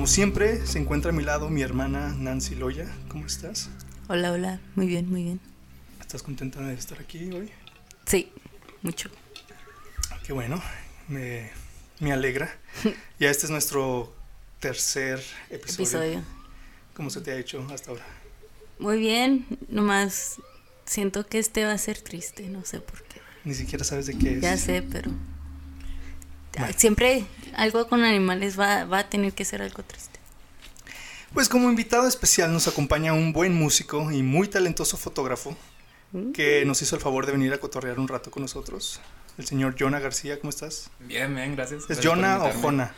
Como siempre, se encuentra a mi lado mi hermana Nancy Loya. ¿Cómo estás? Hola, hola, muy bien, muy bien. ¿Estás contenta de estar aquí hoy? Sí, mucho. Qué bueno, me, me alegra. ya este es nuestro tercer episodio. Episodio. ¿Cómo se te ha hecho hasta ahora? Muy bien, nomás siento que este va a ser triste, no sé por qué. Ni siquiera sabes de qué es. Ya sé, pero Bueno. siempre algo con animales va, va a tener que ser algo triste. Pues como invitado especial nos acompaña un buen músico y muy talentoso fotógrafo que nos hizo el favor de venir a cotorrear un rato con nosotros. El señor Jonah García, ¿cómo estás? Bien, bien, gracias. ¿Es Jonah o. Jona?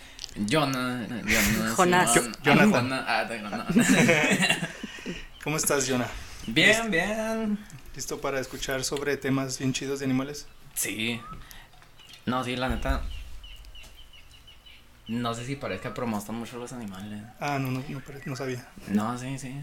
Jonah, Jonah. Jonás. Simón. Jonathan. Ah, Jonah, ah, no. ¿Cómo estás, Jonah? Bien, bien. ¿Listo para escuchar sobre temas bien chidos de animales? Sí. No, sí, la neta. No sé si parezca, pero me gustan mucho los animales. Ah, no, no, no, no sabía. No, sí, sí.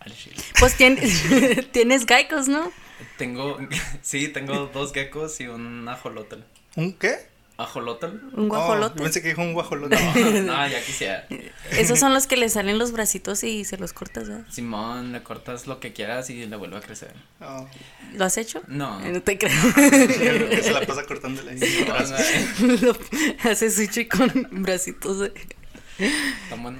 Al chile. Pues tienes, tienes geckos, ¿no? Tengo, sí, tengo dos geckos y un ajolotl. ¿Un qué? ¿Ajolotl? Un Oh, guajolote. yo pensé que dijo un guajolote. No, no, ya quisiera. Esos son los que le salen los bracitos y se los cortas, ¿verdad? Simón, le cortas lo que quieras y le vuelve a crecer. Oh, ¿Lo has hecho? No. Eh, No te creo. que se la pasa cortándole ahí. No, no, Lo- hace sushi con bracitos. de- Está bueno.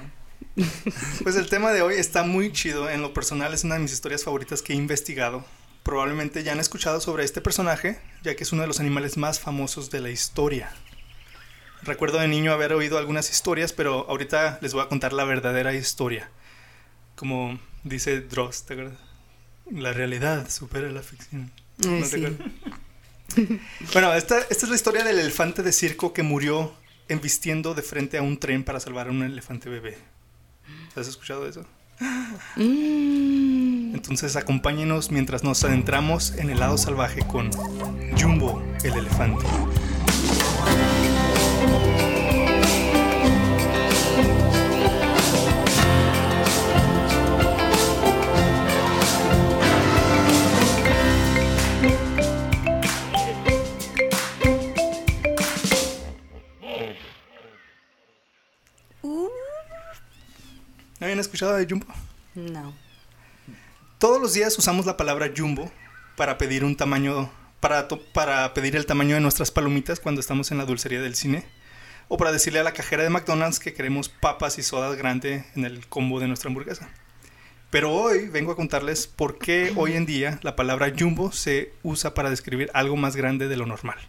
Pues el tema de hoy está muy chido. En lo personal es una de mis historias favoritas que he investigado. Probablemente ya han escuchado sobre este personaje, ya que es uno de los animales más famosos de la historia. Recuerdo de niño haber oído algunas historias, pero ahorita les voy a contar la verdadera historia. Como dice Dross, ¿te acuerdas? La realidad supera la ficción. Ay, ¿No sí. bueno, esta, esta es la historia del elefante de circo que murió embistiendo de frente a un tren para salvar a un elefante bebé. ¿Has escuchado eso? Mm. Entonces acompáñenos mientras nos adentramos en el lado salvaje con Jumbo, el elefante. Uh, ¿No habían escuchado de Jumbo? no. Todos los días usamos la palabra Jumbo para pedir un tamaño, para, para pedir el tamaño de nuestras palomitas cuando estamos en la dulcería del cine. O para decirle a la cajera de McDonald's que queremos papas y sodas grande en el combo de nuestra hamburguesa. Pero hoy vengo a contarles por qué hoy en día la palabra jumbo se usa para describir algo más grande de lo normal.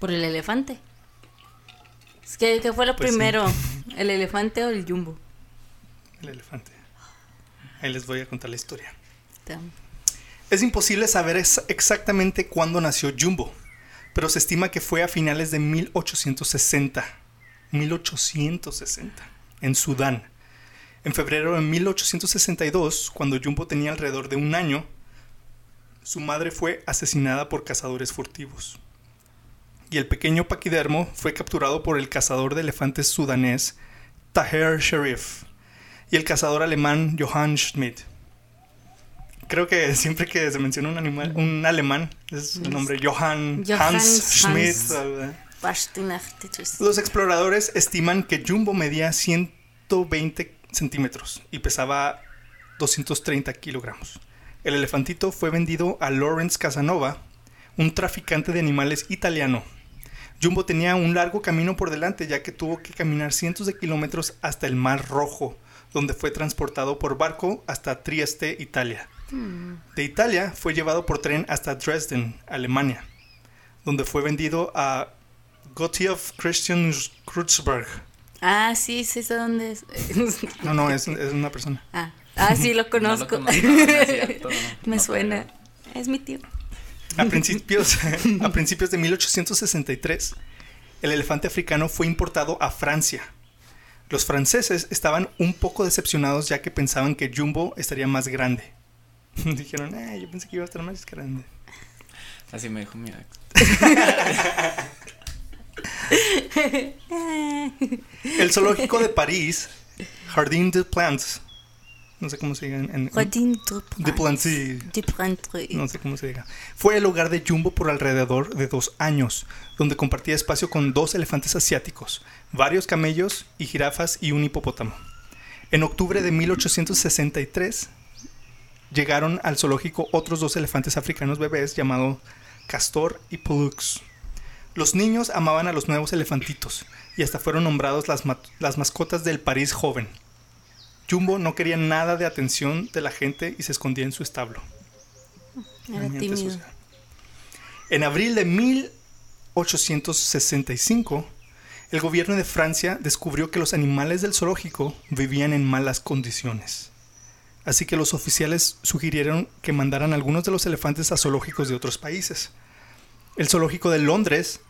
Por el elefante. Es que, ¿Qué fue lo Pues sí. primero? ¿El elefante o el jumbo? El elefante. Ahí les voy a contar la historia. Es imposible saber ex- exactamente cuándo nació Jumbo, pero se estima que fue a finales de 1860. 1860, en Sudán. En febrero de 1862, cuando Jumbo tenía alrededor de un año, su madre fue asesinada por cazadores furtivos. Y el pequeño paquidermo fue capturado por el cazador de elefantes sudanés Taher Sharif y el cazador alemán Johann Schmidt. Creo que siempre que se menciona un animal, un alemán, es el nombre Johann, Johann Hans Schmidt. Los exploradores estiman que Jumbo medía 120 centímetros y pesaba 230 kilogramos. El elefantito fue vendido a Lawrence Casanova, un traficante de animales italiano. Jumbo tenía un largo camino por delante ya que tuvo que caminar cientos de kilómetros hasta el Mar Rojo, donde fue transportado por barco hasta Trieste, Italia. De Italia fue llevado por tren hasta Dresden, Alemania, donde fue vendido a Gottlieb Christian Kreutzberg. Ah, sí, sí sé dónde es. No, no, es, es una persona. ah, ah, sí, lo No lo conozco. conozco, no es cierto, Me suena. Es mi tío. A principios, a principios de 1863, el elefante africano fue importado a Francia. Los franceses estaban un poco decepcionados ya que pensaban que Jumbo estaría más grande. Dijeron, eh, yo pensé que iba a estar más grande. Así me dijo mi ex. El zoológico de París, Jardin de Plantes, no sé cómo se diga en, en- de Plantes. no sé cómo se diga. Fue el hogar de Jumbo por alrededor de dos años, donde compartía espacio con dos elefantes asiáticos, varios camellos y jirafas y un hipopótamo. En octubre de 1863 llegaron al zoológico otros dos elefantes africanos bebés llamados Castor y Pollux. Los niños amaban a los nuevos elefantitos y hasta fueron nombrados las, las mascotas del París joven. Jumbo no quería nada de atención de la gente y se escondía en su establo. Era tímido. En abril de 1865, el gobierno de Francia descubrió que los animales del zoológico vivían en malas condiciones. Así que los oficiales sugirieron que mandaran algunos de los elefantes a zoológicos de otros países. El zoológico de Londres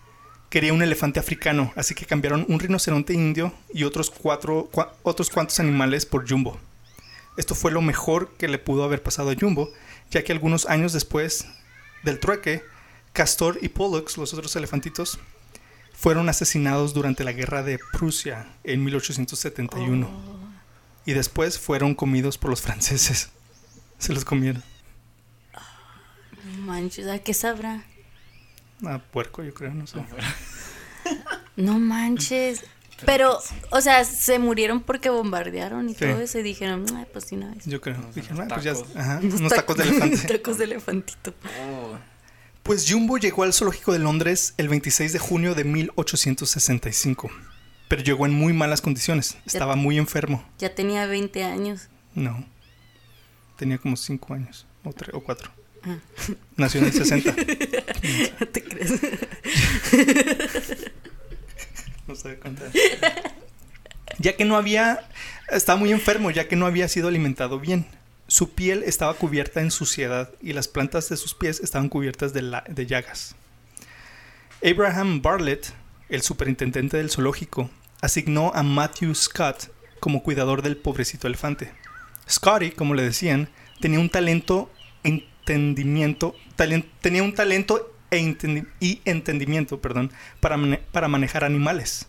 quería un elefante africano, así que cambiaron un rinoceronte indio y otros, cuatro, cua- otros cuantos animales por Jumbo. Esto fue lo mejor que le pudo haber pasado a Jumbo, ya que algunos años después del trueque, Castor y Pollux, los otros elefantitos, fueron asesinados durante la guerra de Prusia en 1871. Y después fueron comidos por los franceses. Se los comieron. Manches, ¿a qué sabrá? A puerco, yo creo, no sé. No manches. Pero, o sea, se murieron porque bombardearon y Sí. todo eso y dijeron, "Ay, pues sí, no es. Yo creo. Unos Dije, "Ah, pues ya, tacos. ajá, unos tacos de elefante. tacos de elefantito. Oh, Pues Jumbo llegó al zoológico de Londres el 26 de junio de 1865. Pero llegó en muy malas condiciones. Estaba muy enfermo. Ya tenía 20 años. No. Tenía como 5 años. O 3 o 4. Ah. Nació en el 60. No te crees. No sabe contar. Ya que no había. Estaba muy enfermo, ya que no había sido alimentado bien. Su piel estaba cubierta en suciedad y las plantas de sus pies estaban cubiertas de, la- de llagas. Abraham Bartlett, el superintendente del zoológico, asignó a Matthew Scott como cuidador del pobrecito elefante. Scotty, como le decían, tenía un talento entendimiento, tenía un talento e entendi- y entendimiento, perdón, para, para manejar animales.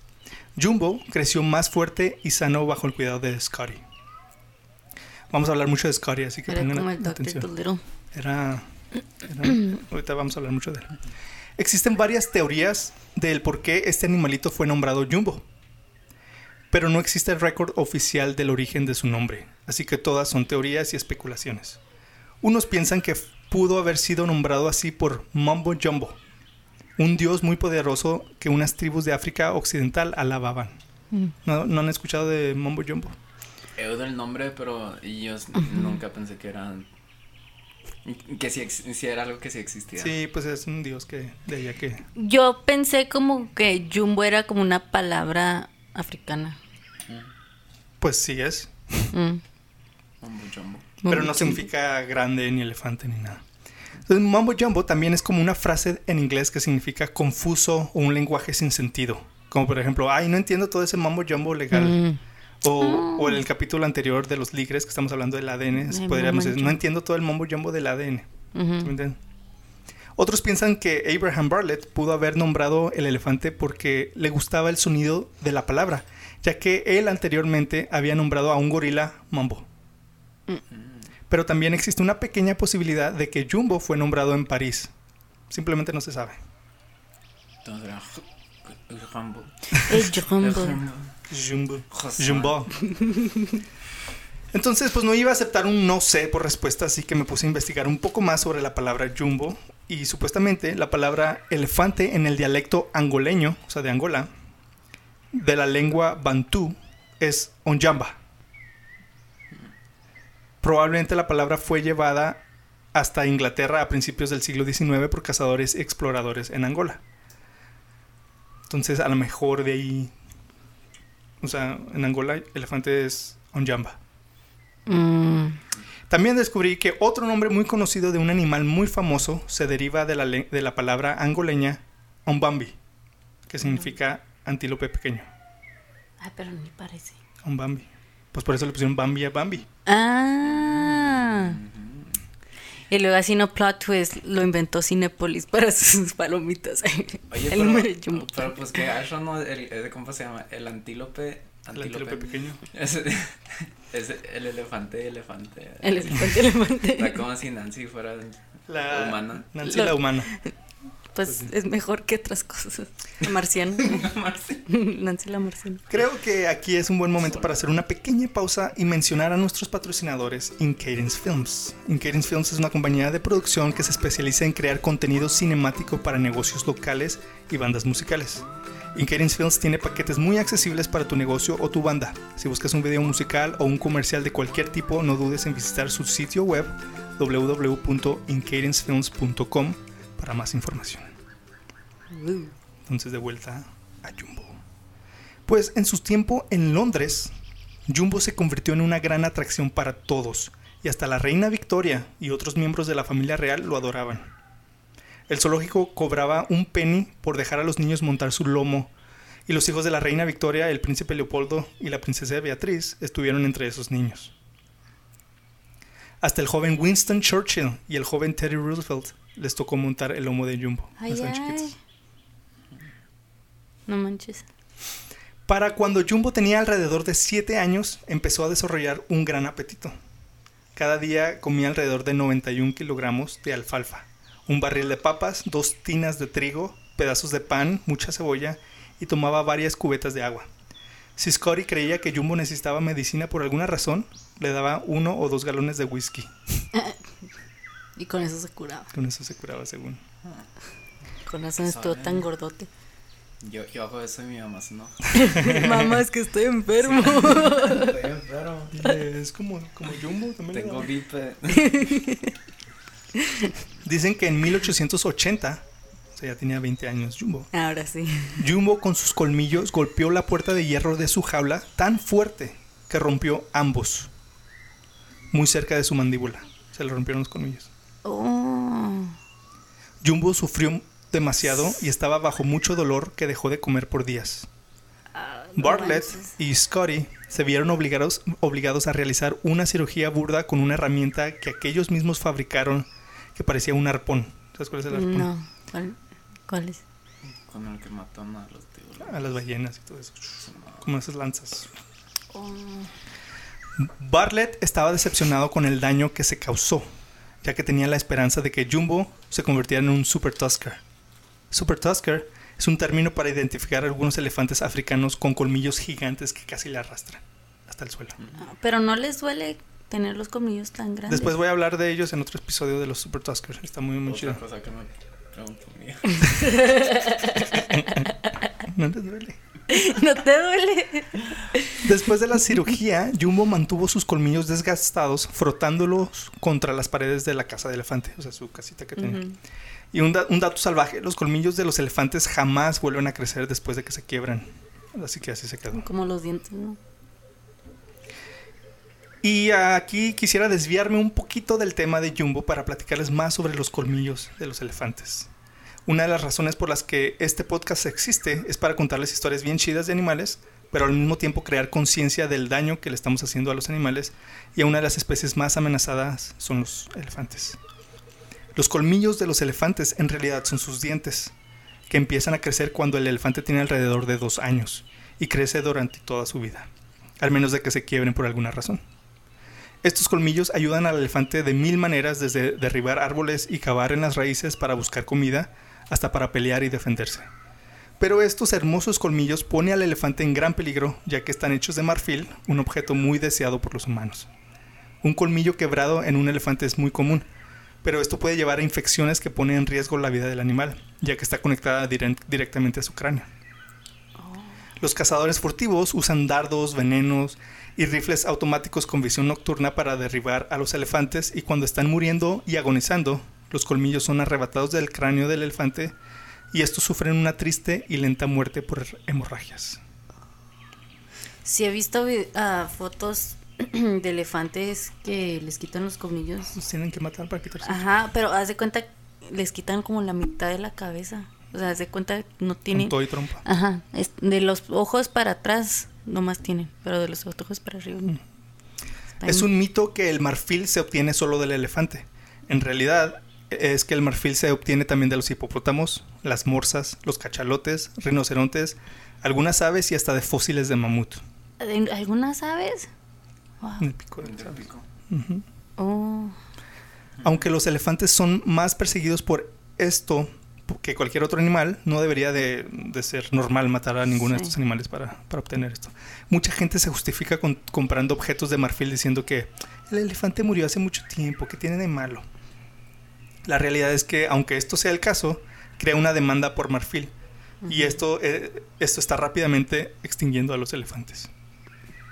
Jumbo creció más fuerte y sano bajo el cuidado de Scotty. Vamos a hablar mucho de Scotty, así que Era pongan como el atención. Era, era- ahorita vamos a hablar mucho de él. Existen varias teorías del por qué este animalito fue nombrado Jumbo. Pero no existe récord oficial del origen de su nombre, así que todas son teorías y especulaciones. Unos piensan que pudo haber sido nombrado así por Mumbo Jumbo, un dios muy poderoso que unas tribus de África Occidental alababan. Mm. ¿No, no han escuchado de Mumbo Jumbo? he oído el nombre, pero yo nunca pensé que era. Que ex- sí era algo que sí existía. Sí, pues es un dios que de allá que Yo pensé como que Jumbo era como una palabra africana. pues sí es. Mm. Mumbo jumbo. Pero no significa grande, ni elefante, ni nada. Entonces, Mumbo Jumbo también es como una frase en inglés que significa confuso o un lenguaje sin sentido. Como por ejemplo, ay, no entiendo todo ese Mumbo Jumbo legal. Mm. O, o en el capítulo anterior de los ligres que estamos hablando del ADN, Ay, podríamos decir, no entiendo todo el Mumbo Jumbo del ADN. Otros piensan que Abraham Bartlett pudo haber nombrado el elefante porque le gustaba el sonido de la palabra, ya que él anteriormente había nombrado a un gorila Mambo. Pero también existe una pequeña posibilidad de que Jumbo fue nombrado en París. Simplemente no se sabe. Entonces era. Jumbo. El Jumbo. Jumbo. Entonces, pues no iba a aceptar un no sé por respuesta, así que me puse a investigar un poco más sobre la palabra jumbo. Y supuestamente la palabra elefante en el dialecto angoleño, o sea, de Angola, de la lengua bantú, es onjamba. Probablemente la palabra fue llevada hasta Inglaterra a principios del siglo XIX por cazadores y exploradores en Angola. Entonces, a lo mejor de ahí o sea, en Angola, elefante es Onjamba. Mm. También descubrí que otro nombre muy conocido de un animal muy famoso se deriva de la, de la palabra angoleña Ombambi, que significa antílope pequeño. Ay, pero ni parece. con Bambi. Pues por eso le pusieron Bambi a Bambi. Ah. Y luego así no plot twist, lo inventó Cinepolis para sus palomitas. Oye, el pero, de Jumbo. pero pues que Ashra no, el, el- ¿cómo se llama? El antílope. El antílope pequeño. Es, es el elefante, elefante. El elefante, elefante. Está como si Nancy fuera La humana. Nancy la humana. Pues es mejor que otras cosas. La marciana. Nancy la marciana. Creo que aquí es un buen momento para hacer una pequeña pausa y mencionar a nuestros patrocinadores Incadence Films. Incadence Films es una compañía de producción que se especializa en crear contenido cinemático para negocios locales y bandas musicales. Incadence Films tiene paquetes muy accesibles para tu negocio o tu banda. Si buscas un video musical o un comercial de cualquier tipo, no dudes en visitar su sitio web www.incadencefilms.com para más información. Entonces de vuelta a Jumbo. Pues en su tiempo en Londres, Jumbo se convirtió en una gran atracción para todos, y hasta la reina Victoria y otros miembros de la familia real lo adoraban. El zoológico cobraba un penny por dejar a los niños montar su lomo, y los hijos de la reina Victoria, el príncipe Leopoldo y la princesa Beatriz estuvieron entre esos niños. Hasta el joven Winston Churchill y el joven Teddy Roosevelt les tocó montar el lomo de Jumbo. Ay, chiquitos. ay. No manches. Para cuando Jumbo tenía alrededor de 7 años, empezó a desarrollar un gran apetito. Cada día comía alrededor de 91 kilogramos de alfalfa, un barril de papas, dos tinas de trigo, pedazos de pan, mucha cebolla y tomaba varias cubetas de agua. Si Scotty creía que Jumbo necesitaba medicina por alguna razón, le daba uno o dos galones de whisky. Y con eso se curaba. Con eso se curaba según. Con razón estuvo tan gordote. Yo, yo hago eso y mi mamá se enoja. Mamá, es que estoy enfermo. Estoy enfermo. Es como, como Jumbo también. Tengo gripe. Dicen que en 1880, o sea, ya tenía 20 años Jumbo, Ahora sí. Jumbo con sus colmillos golpeó la puerta de hierro de su jaula tan fuerte que rompió ambos, muy cerca de su mandíbula. Se le rompieron los colmillos. Oh. Jumbo sufrió demasiado y estaba bajo mucho dolor que dejó de comer por días. Ah, no Bartlett manches. y Scotty se vieron obligados, obligados a realizar una cirugía burda con una herramienta que aquellos mismos fabricaron que parecía un arpón. ¿Sabes cuál es el arpón? No. ¿Cuál, cuál es? Con el que matan a los tiburones. A las ballenas y todo eso. Como esas lanzas. Oh. Bartlett estaba decepcionado con el daño que se causó, ya que tenía la esperanza de que Jumbo se convirtiera en un Super Tusker. Super Tusker es un término para identificar a algunos elefantes africanos con colmillos gigantes que casi le arrastran hasta el suelo. Ah, Pero no les duele tener los colmillos tan grandes. Después voy a hablar de ellos en otro episodio de los Super Tuskers. Está muy, muy chido. Otra cosa que me pregunto mía. No te duele. ¿No te duele? Después de la cirugía, Jumbo mantuvo sus colmillos desgastados frotándolos contra las paredes de la casa de elefante, o sea, su casita que tenía. Y un, da- un dato salvaje, los colmillos de los elefantes jamás vuelven a crecer después de que se quiebran. Así que así se quedó. Como los dientes, ¿no? Y aquí quisiera desviarme un poquito del tema de Jumbo para platicarles más sobre los colmillos de los elefantes. Una de las razones por las que este podcast existe es para contarles historias bien chidas de animales, pero al mismo tiempo crear conciencia del daño que le estamos haciendo a los animales y a una de las especies más amenazadas son los elefantes. Los colmillos de los elefantes en realidad son sus dientes, que empiezan a crecer cuando el elefante tiene alrededor de dos años y crece durante toda su vida, al menos de que se quiebren por alguna razón. Estos colmillos ayudan al elefante de mil maneras, desde derribar árboles y cavar en las raíces para buscar comida, hasta para pelear y defenderse. Pero estos hermosos colmillos ponen al elefante en gran peligro, ya que están hechos de marfil, un objeto muy deseado por los humanos. Un colmillo quebrado en un elefante es muy común, pero esto puede llevar a infecciones que ponen en riesgo la vida del animal, ya que está conectada directamente a su cráneo. Los cazadores furtivos usan dardos, venenos y rifles automáticos con visión nocturna para derribar a los elefantes y cuando están muriendo y agonizando, los colmillos son arrebatados del cráneo del elefante y estos sufren una triste y lenta muerte por hemorragias. Sí he visto vi- ah, fotos de elefantes que les quitan los colmillos. Los tienen que matar para quitarse. Ajá, pero haz de cuenta, les quitan como la mitad de la cabeza. O sea, haz de cuenta, no Con tienen... todo y trompa. Ajá, es- de los ojos para atrás nomás tienen, pero de los ojos para arriba. Mm. Es un mito que el marfil se obtiene solo del elefante. En realidad, es que el marfil se obtiene también de los hipopótamos, las morsas, los cachalotes, rinocerontes, algunas aves y hasta de fósiles de mamut. ¿Algunas aves? El pico del pico. Oh. Aunque los elefantes son más perseguidos por esto que cualquier otro animal, no debería de, ser normal matar a ninguno de estos animales para, obtener esto. Mucha gente se justifica con, comprando objetos de marfil diciendo que el elefante murió hace mucho tiempo, que tiene de malo? La realidad es que, aunque esto sea el caso, crea una demanda por marfil. Y esto, eh, esto está rápidamente extinguiendo a los elefantes.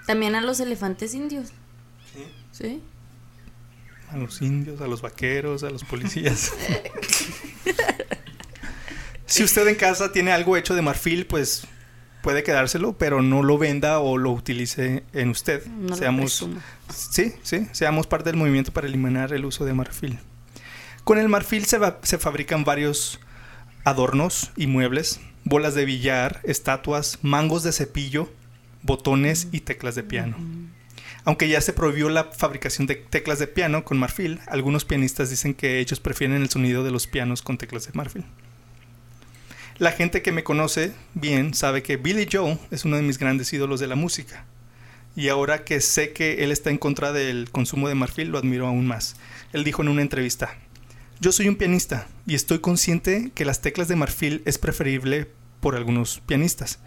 También a los elefantes indios. Sí. Sí. A los indios, a los vaqueros, a los policías. si usted en casa tiene algo hecho de marfil, pues puede quedárselo, pero no lo venda o lo utilice en usted. seamos, sí, sí, seamos parte del movimiento para eliminar el uso de marfil. Con el marfil se, se fabrican varios adornos y muebles, bolas de billar, estatuas, mangos de cepillo, botones y teclas de piano. Aunque ya se prohibió la fabricación de teclas de piano con marfil, algunos pianistas dicen que ellos prefieren el sonido de los pianos con teclas de marfil. La gente que me conoce bien sabe que Billy Joe es uno de mis grandes ídolos de la música. Y ahora que sé que él está en contra del consumo de marfil, lo admiro aún más. Él dijo en una entrevista, yo soy un pianista y estoy consciente que las teclas de marfil es preferible por algunos pianistas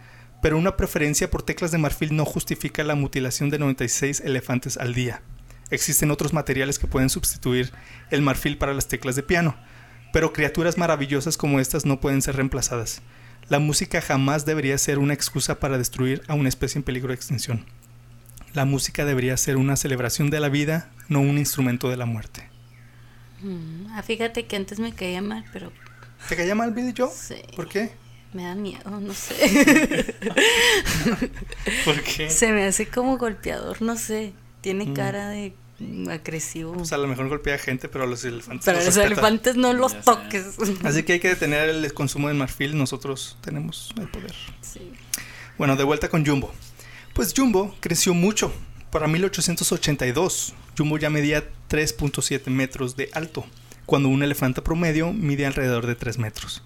pero una preferencia por teclas de marfil no justifica la mutilación de 96 elefantes al día. Existen otros materiales que pueden sustituir el marfil para las teclas de piano, pero criaturas maravillosas como estas no pueden ser reemplazadas. La música jamás debería ser una excusa para destruir a una especie en peligro de extinción. La música debería ser una celebración de la vida, no un instrumento de la muerte. Mm, ah, fíjate que antes me caía mal, pero... ¿Te caía mal, Billy Joe? Sí. ¿Por qué? Me da miedo, no sé. ¿Por qué? Se me hace como golpeador, no sé. Tiene mm. cara de agresivo. Pues a lo mejor golpea gente, pero a los elefantes. Pero a los elefantes no los toques. Así que hay que detener el consumo de marfil. Nosotros tenemos el poder. Sí. Bueno, de vuelta con Jumbo. Pues Jumbo creció mucho. Para 1882, Jumbo ya medía 3.7 metros de alto, cuando un elefante promedio mide alrededor de 3 metros.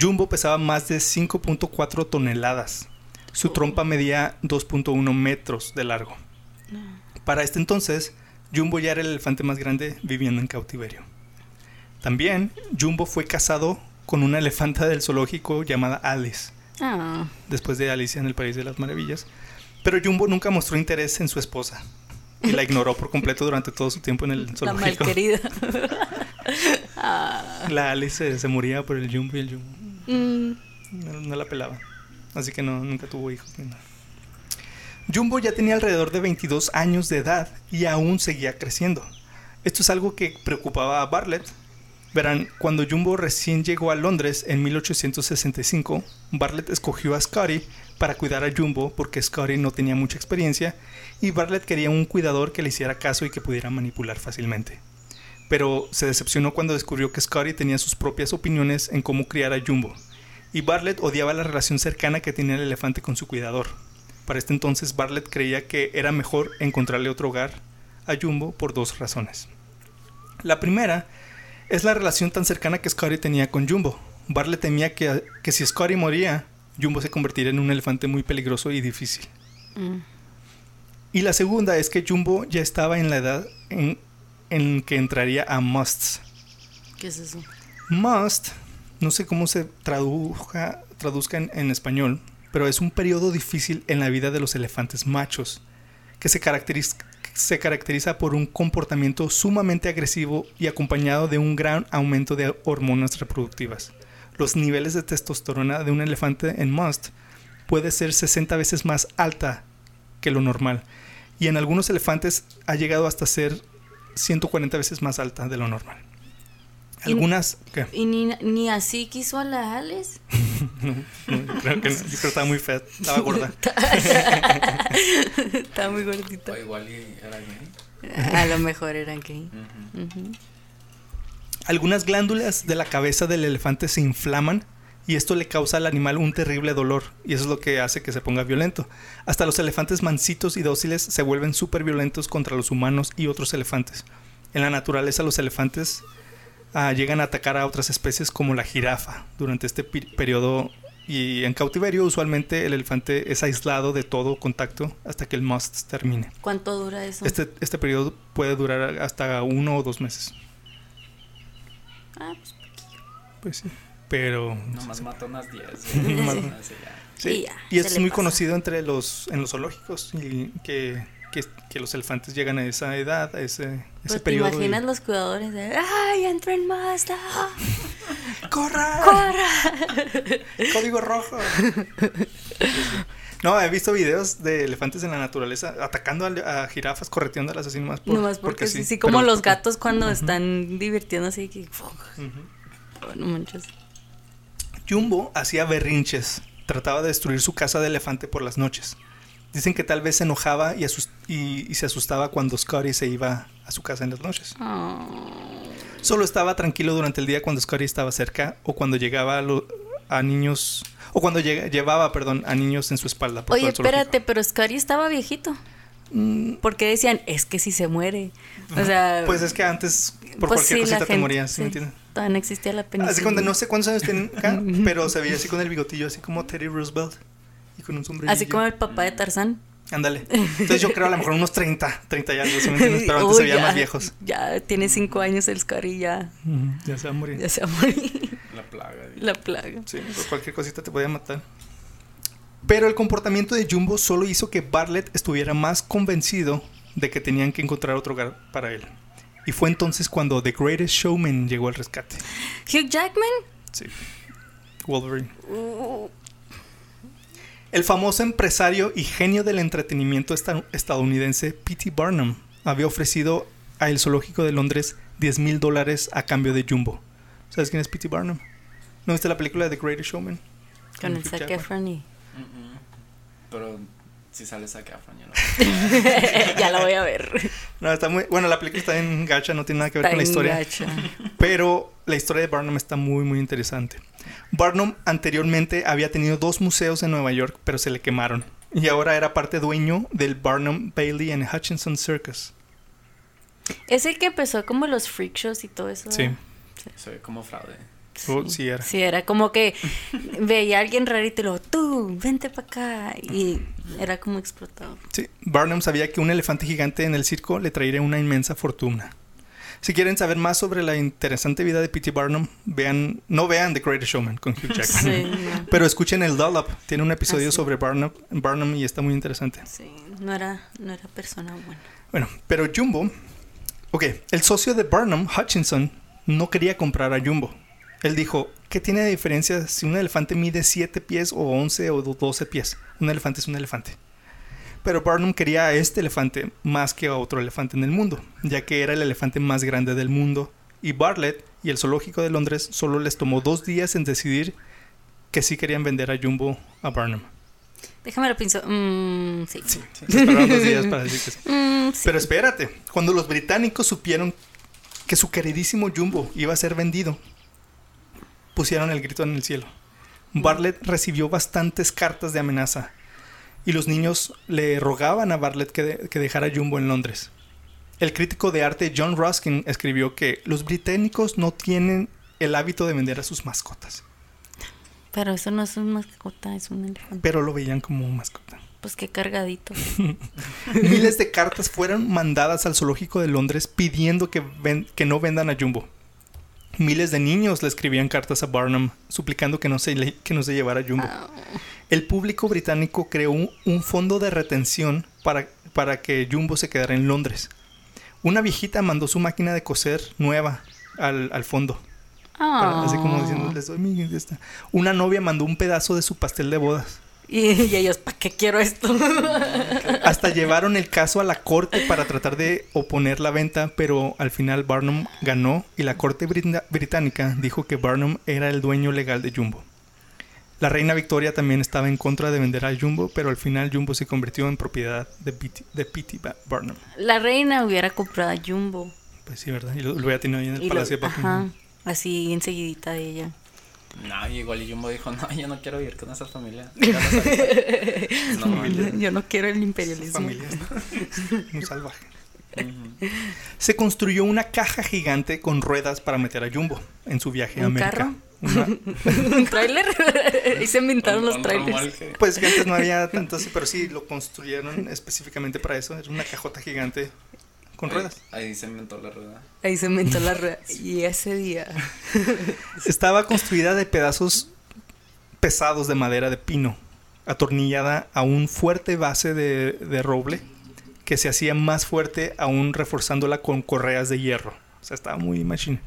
Jumbo pesaba más de 5.4 toneladas. Su trompa medía 2.1 metros de largo. Para este entonces, Jumbo ya era el elefante más grande viviendo en cautiverio. También, Jumbo fue casado con una elefanta del zoológico llamada Alice. Ah. Después de Alicia en el País de las Maravillas. Pero Jumbo nunca mostró interés en su esposa. Y la ignoró por completo durante todo su tiempo en el zoológico. La malquerida. La Alice se, moría por el Jumbo y el Jumbo. Mm. No, la pelaba. Así que no, nunca tuvo hijos Jumbo ya tenía alrededor de 22 años de edad y aún seguía creciendo. Esto es algo que preocupaba a Bartlett. Verán, cuando Jumbo recién llegó a Londres en 1865, Bartlett escogió a Scotty para cuidar a Jumbo porque Scotty no tenía mucha experiencia y Bartlett quería un cuidador que le hiciera caso y que pudiera manipular fácilmente pero se decepcionó cuando descubrió que Scotty tenía sus propias opiniones en cómo criar a Jumbo, y Bartlett odiaba la relación cercana que tenía el elefante con su cuidador. Para este entonces Bartlett creía que era mejor encontrarle otro hogar a Jumbo por dos razones. La primera es la relación tan cercana que Scotty tenía con Jumbo. Bartlett temía que, que si Scotty moría, Jumbo se convertiría en un elefante muy peligroso y difícil. Mm. Y la segunda es que Jumbo ya estaba en la edad en, en que entraría a musts. ¿Qué es eso? Must, no sé cómo se traduja, traduzca en, español, pero es un periodo difícil en la vida de los elefantes machos, que se caracteriza, se caracteriza por un comportamiento sumamente agresivo y acompañado de un gran aumento de hormonas reproductivas. Los niveles de testosterona de un elefante en Must puede ser 60 veces más alta que lo normal, y en algunos elefantes ha llegado hasta ser 140 veces más alta de lo normal. Algunas. ¿Y, ni, así quiso a la Alex? no, creo que no. Yo creo que estaba muy fea. Estaba gorda. estaba muy gordita. O igual era gay. A lo mejor eran gay. Algunas glándulas de la cabeza del elefante se inflaman y esto le causa al animal un terrible dolor y eso es lo que hace que se ponga violento. Hasta los elefantes mansitos y dóciles se vuelven súper violentos contra los humanos y otros elefantes. En la naturaleza los elefantes ah, llegan a atacar a otras especies como la jirafa durante este periodo y en cautiverio usualmente el elefante es aislado de todo contacto hasta que el must termine. ¿Cuánto dura eso? Este, este periodo puede durar hasta uno o dos meses. Ah, pues, Pues sí. Pero... Nomás mató unas 10. Nomás- Así ya. Sí, Y ya, y se es muy pasa. conocido entre los en los zoológicos y que, que, que los elefantes llegan a esa edad, a ese, ese pues te periodo. y- imaginas los cuidadores de ¡Ay, entren más! ¡Ah! ¡Corra! ¡Corra! ¡Código rojo! No, he visto videos de elefantes en la naturaleza atacando a, a jirafas, correteándolas así nomás, por- Nomás porque, sí, sí, pero- como los gatos cuando están divirtiéndose que... Ujú. No manches. Jumbo hacía berrinches, trataba de destruir su casa de elefante por las noches. Dicen que tal vez se enojaba y, y- y se asustaba cuando Scotty se iba a su casa en las noches. Oh. Solo estaba tranquilo durante el día cuando Scotty estaba cerca o cuando llegaba a, a niños o cuando llevaba, perdón, a niños en su espalda. por Oye, espérate, pero Scotty estaba viejito. Mm, Porque decían, es que si se muere. O sea... Pues es que antes por pues cualquier sí, cosita te morías, ¿sí me entiendes? Todavía no existía la penicilina. Así cuando no sé cuántos años tenía, acá, pero se veía así con el bigotillo, así como Teddy Roosevelt y con un sombrero. Así como el papá de Tarzán. Ándale. Entonces yo creo a lo mejor unos 30, 30 ya, ¿sí me entiendes? Pero antes se Uy, veían ya, más viejos. Ya tiene cinco años el Scotty, ya, Ya se va a morir. ya se va a morir. La plaga. La plaga. Sí, por cualquier cosita te podía matar. Pero el comportamiento de Jumbo solo hizo que Bartlett estuviera más convencido de que tenían que encontrar otro hogar para él. Y fue entonces cuando The Greatest Showman llegó al rescate. Hugh Jackman. Sí. Wolverine. Uh, El famoso empresario y genio del entretenimiento esta- estadounidense P.T. Barnum había ofrecido a el zoológico de Londres 10 mil dólares a cambio de Jumbo. ¿Sabes quién es P.T. Barnum? ¿No viste la película de The Greatest Showman? con el Zac. Efron y... Mm, mm. Pero si sale Zac Efron, ya no. ya la voy a ver. No, está muy... Bueno, la película está en gacha, no tiene nada que ver Está con la historia. gacha. Pero la historia de Barnum está muy, muy interesante. Barnum anteriormente había tenido dos museos en Nueva York, pero se le quemaron. Y ahora era parte dueño del Barnum, Bailey and Hutchinson Circus. Es el que empezó como los freak shows y todo eso. Sí. ¿verdad? Se ve como fraude. Oh, sí era. Sí, era como que veía a alguien rarito y luego, tú, vente para acá. Y era como explotado. Sí, Barnum sabía que un elefante gigante en el circo le traería una inmensa fortuna. Si quieren saber más sobre la interesante vida de P.T. Barnum, vean, no vean The Greatest Showman con Hugh Jackman. Sí. Pero escuchen el Dollop, tiene un episodio Ah, sobre Barnum, Barnum y está muy interesante. Sí, no era, no era persona buena. Bueno, pero Jumbo, ok, el socio de Barnum, Hutchinson, no quería comprar a Jumbo. Él dijo, ¿qué tiene de diferencia si un elefante mide 7 pies o 11 o 12 pies? Un elefante es un elefante. Pero Barnum quería a este elefante más que a otro elefante en el mundo, ya que era el elefante más grande del mundo. Y Bartlett y el zoológico de Londres solo les tomó dos días en decidir que sí querían vender a Jumbo a Barnum. Déjame lo pienso. Mm, sí. Sí, esperaron dos días para decir que sí. Mm, sí. Pero espérate, cuando los británicos supieron que su queridísimo Jumbo iba a ser vendido, pusieron el grito en el cielo. Bartlett recibió bastantes cartas de amenaza y los niños le rogaban a Bartlett que, de- que dejara Jumbo en Londres. El crítico de arte John Ruskin escribió que los británicos no tienen el hábito de vender a sus mascotas, Pero eso no es un mascota, es un elefante. pero lo veían como mascota. Pues qué cargadito. Miles de cartas fueron mandadas al zoológico de Londres pidiendo que, ven- que no vendan a Jumbo. Miles de niños le escribían cartas a Barnum suplicando que no se, que no se llevara Jumbo. Ah, El público británico creó un, fondo de retención para, para que Jumbo se quedara en Londres. Una viejita mandó su máquina de coser nueva al, al fondo. para- así como ah. diciendo, les doy mi... esta". Una novia mandó un pedazo de su pastel de bodas. Y, y ellos, ¿para qué quiero esto? Hasta llevaron el caso a la corte para tratar de oponer la venta, pero al final Barnum ganó y la corte británica dijo que Barnum era el dueño legal de Jumbo. La reina Victoria también estaba en contra de vender a Jumbo, pero al final Jumbo se convirtió en propiedad de P.T. de Barnum. La reina hubiera comprado a Jumbo. Pues sí, ¿verdad? Y lo, lo hubiera tenido ahí en el Y lo- palacio de ajá, así enseguidita de ella. No, y igual y Jumbo dijo, no, yo no quiero vivir con esa familia. no, No, yo, yo no quiero el imperialismo. Familias, ¿no? Muy salvaje. Se construyó una caja gigante con ruedas para meter a Jumbo en su viaje a ¿Un América. carro? ¿Un tráiler? Ahí se inventaron los trailers. pues que antes no había tanto así, pero sí lo construyeron específicamente para eso. Era una cajota gigante con Ahí- ruedas. Ahí se inventó la rueda. Ahí se inventó la rueda. Y ese día. Estaba construida de pedazos pesados de madera de pino, atornillada a un fuerte base de, de roble que se hacía más fuerte aún reforzándola con correas de hierro. O sea, estaba muy machine.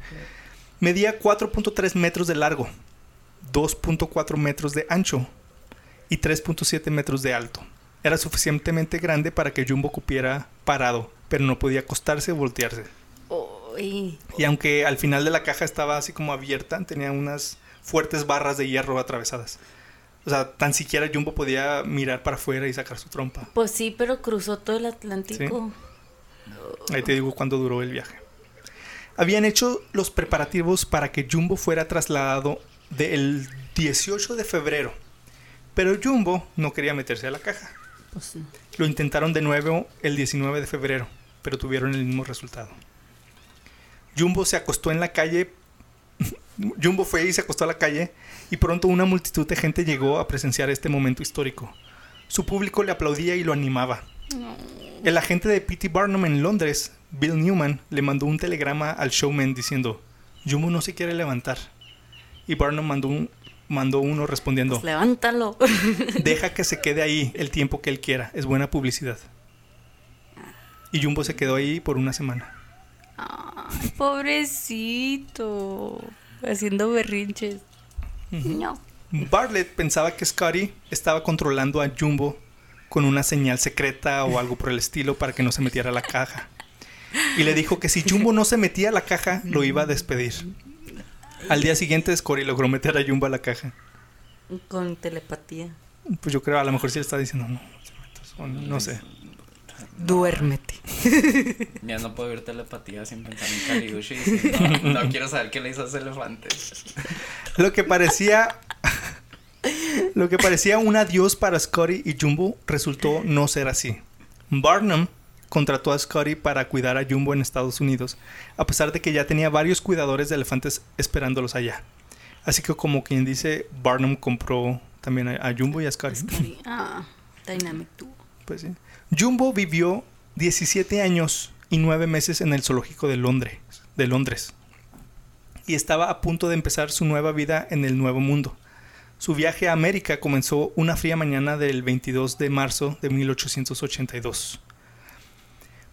Medía 4.3 metros de largo, 2.4 metros de ancho y 3.7 metros de alto. Era suficientemente grande para que Jumbo cupiera parado, pero no podía acostarse o voltearse. Y aunque al final de la caja estaba así como abierta, tenía unas fuertes barras de hierro atravesadas. O sea, tan siquiera Jumbo podía mirar para afuera y sacar su trompa. Pues sí, pero cruzó todo el Atlántico. Ahí te digo cuándo duró el viaje. Habían hecho los preparativos para que Jumbo fuera trasladado del 18 de febrero. Pero Jumbo no quería meterse a la caja. Pues sí. Lo intentaron de nuevo el 19 de febrero, pero tuvieron el mismo resultado. Jumbo se acostó en la calle. Jumbo fue y se acostó a la calle y pronto una multitud de gente llegó a presenciar este momento histórico. Su público le aplaudía y lo animaba. El agente de P.T. Barnum en Londres, Bill Newman, le mandó un telegrama al showman diciendo, Jumbo no se quiere levantar. Y Barnum mandó, un- mandó uno respondiendo, Pues levántalo. Deja que se quede ahí el tiempo que él quiera. Es buena publicidad. Y Jumbo se quedó ahí por una semana. Ay, pobrecito. Haciendo berrinches. No. Bartlett pensaba que Scotty estaba controlando a Jumbo con una señal secreta o algo por el estilo para que no se metiera a la caja. Y le dijo que si Jumbo no se metía a la caja, lo iba a despedir. Al día siguiente, Scotty logró meter a Jumbo a la caja. Con telepatía. Pues yo creo, a lo mejor sí le está diciendo, no, no te metas", o no sé. Duérmete. Ya no puedo ver telepatía sin pensar en Kaliushi. y No, no quiero saber qué le hizo a ese elefante. Lo que parecía. Lo que parecía un adiós para Scotty y Jumbo resultó no ser así. Barnum contrató a Scotty para cuidar a Jumbo en Estados Unidos, a pesar de que ya tenía varios cuidadores de elefantes esperándolos allá. Así que como quien dice, Barnum compró también a, Jumbo y a Scotty. Scotty. Ah, Dynamic Duo. Pues sí. Jumbo vivió 17 años y 9 meses en el zoológico de Londres, de Londres. Y estaba a punto de empezar su nueva vida en el Nuevo Mundo. Su viaje a América comenzó una fría mañana del 22 de marzo de 1882.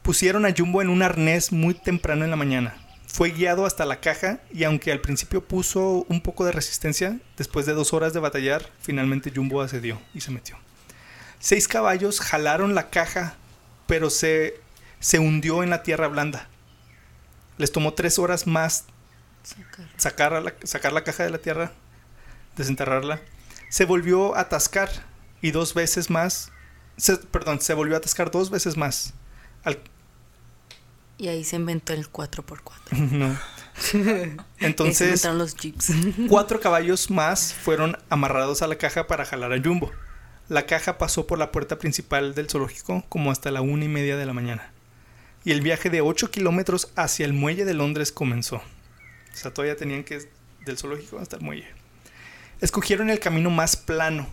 Pusieron a Jumbo en un arnés muy temprano en la mañana. Fue guiado hasta la caja y aunque al principio puso un poco de resistencia, después de dos horas de batallar, finalmente Jumbo accedió y se metió. Seis caballos jalaron la caja, pero se, se hundió en la tierra blanda. Les tomó tres horas más Sacar. a la, sacar la caja de la tierra, desenterrarla. Se volvió a atascar y dos veces más, se- perdón, se volvió a atascar dos veces más. Al- Y ahí se inventó el 4x4. no. Entonces, inventaron los jeeps. cuatro caballos más fueron amarrados a la caja para jalar a Jumbo. La caja pasó por la puerta principal del zoológico como hasta la una y media de la mañana. Y el viaje de 8 kilómetros hacia el muelle de Londres comenzó. O sea, todavía tenían que ir del zoológico hasta el muelle. Escogieron el camino más plano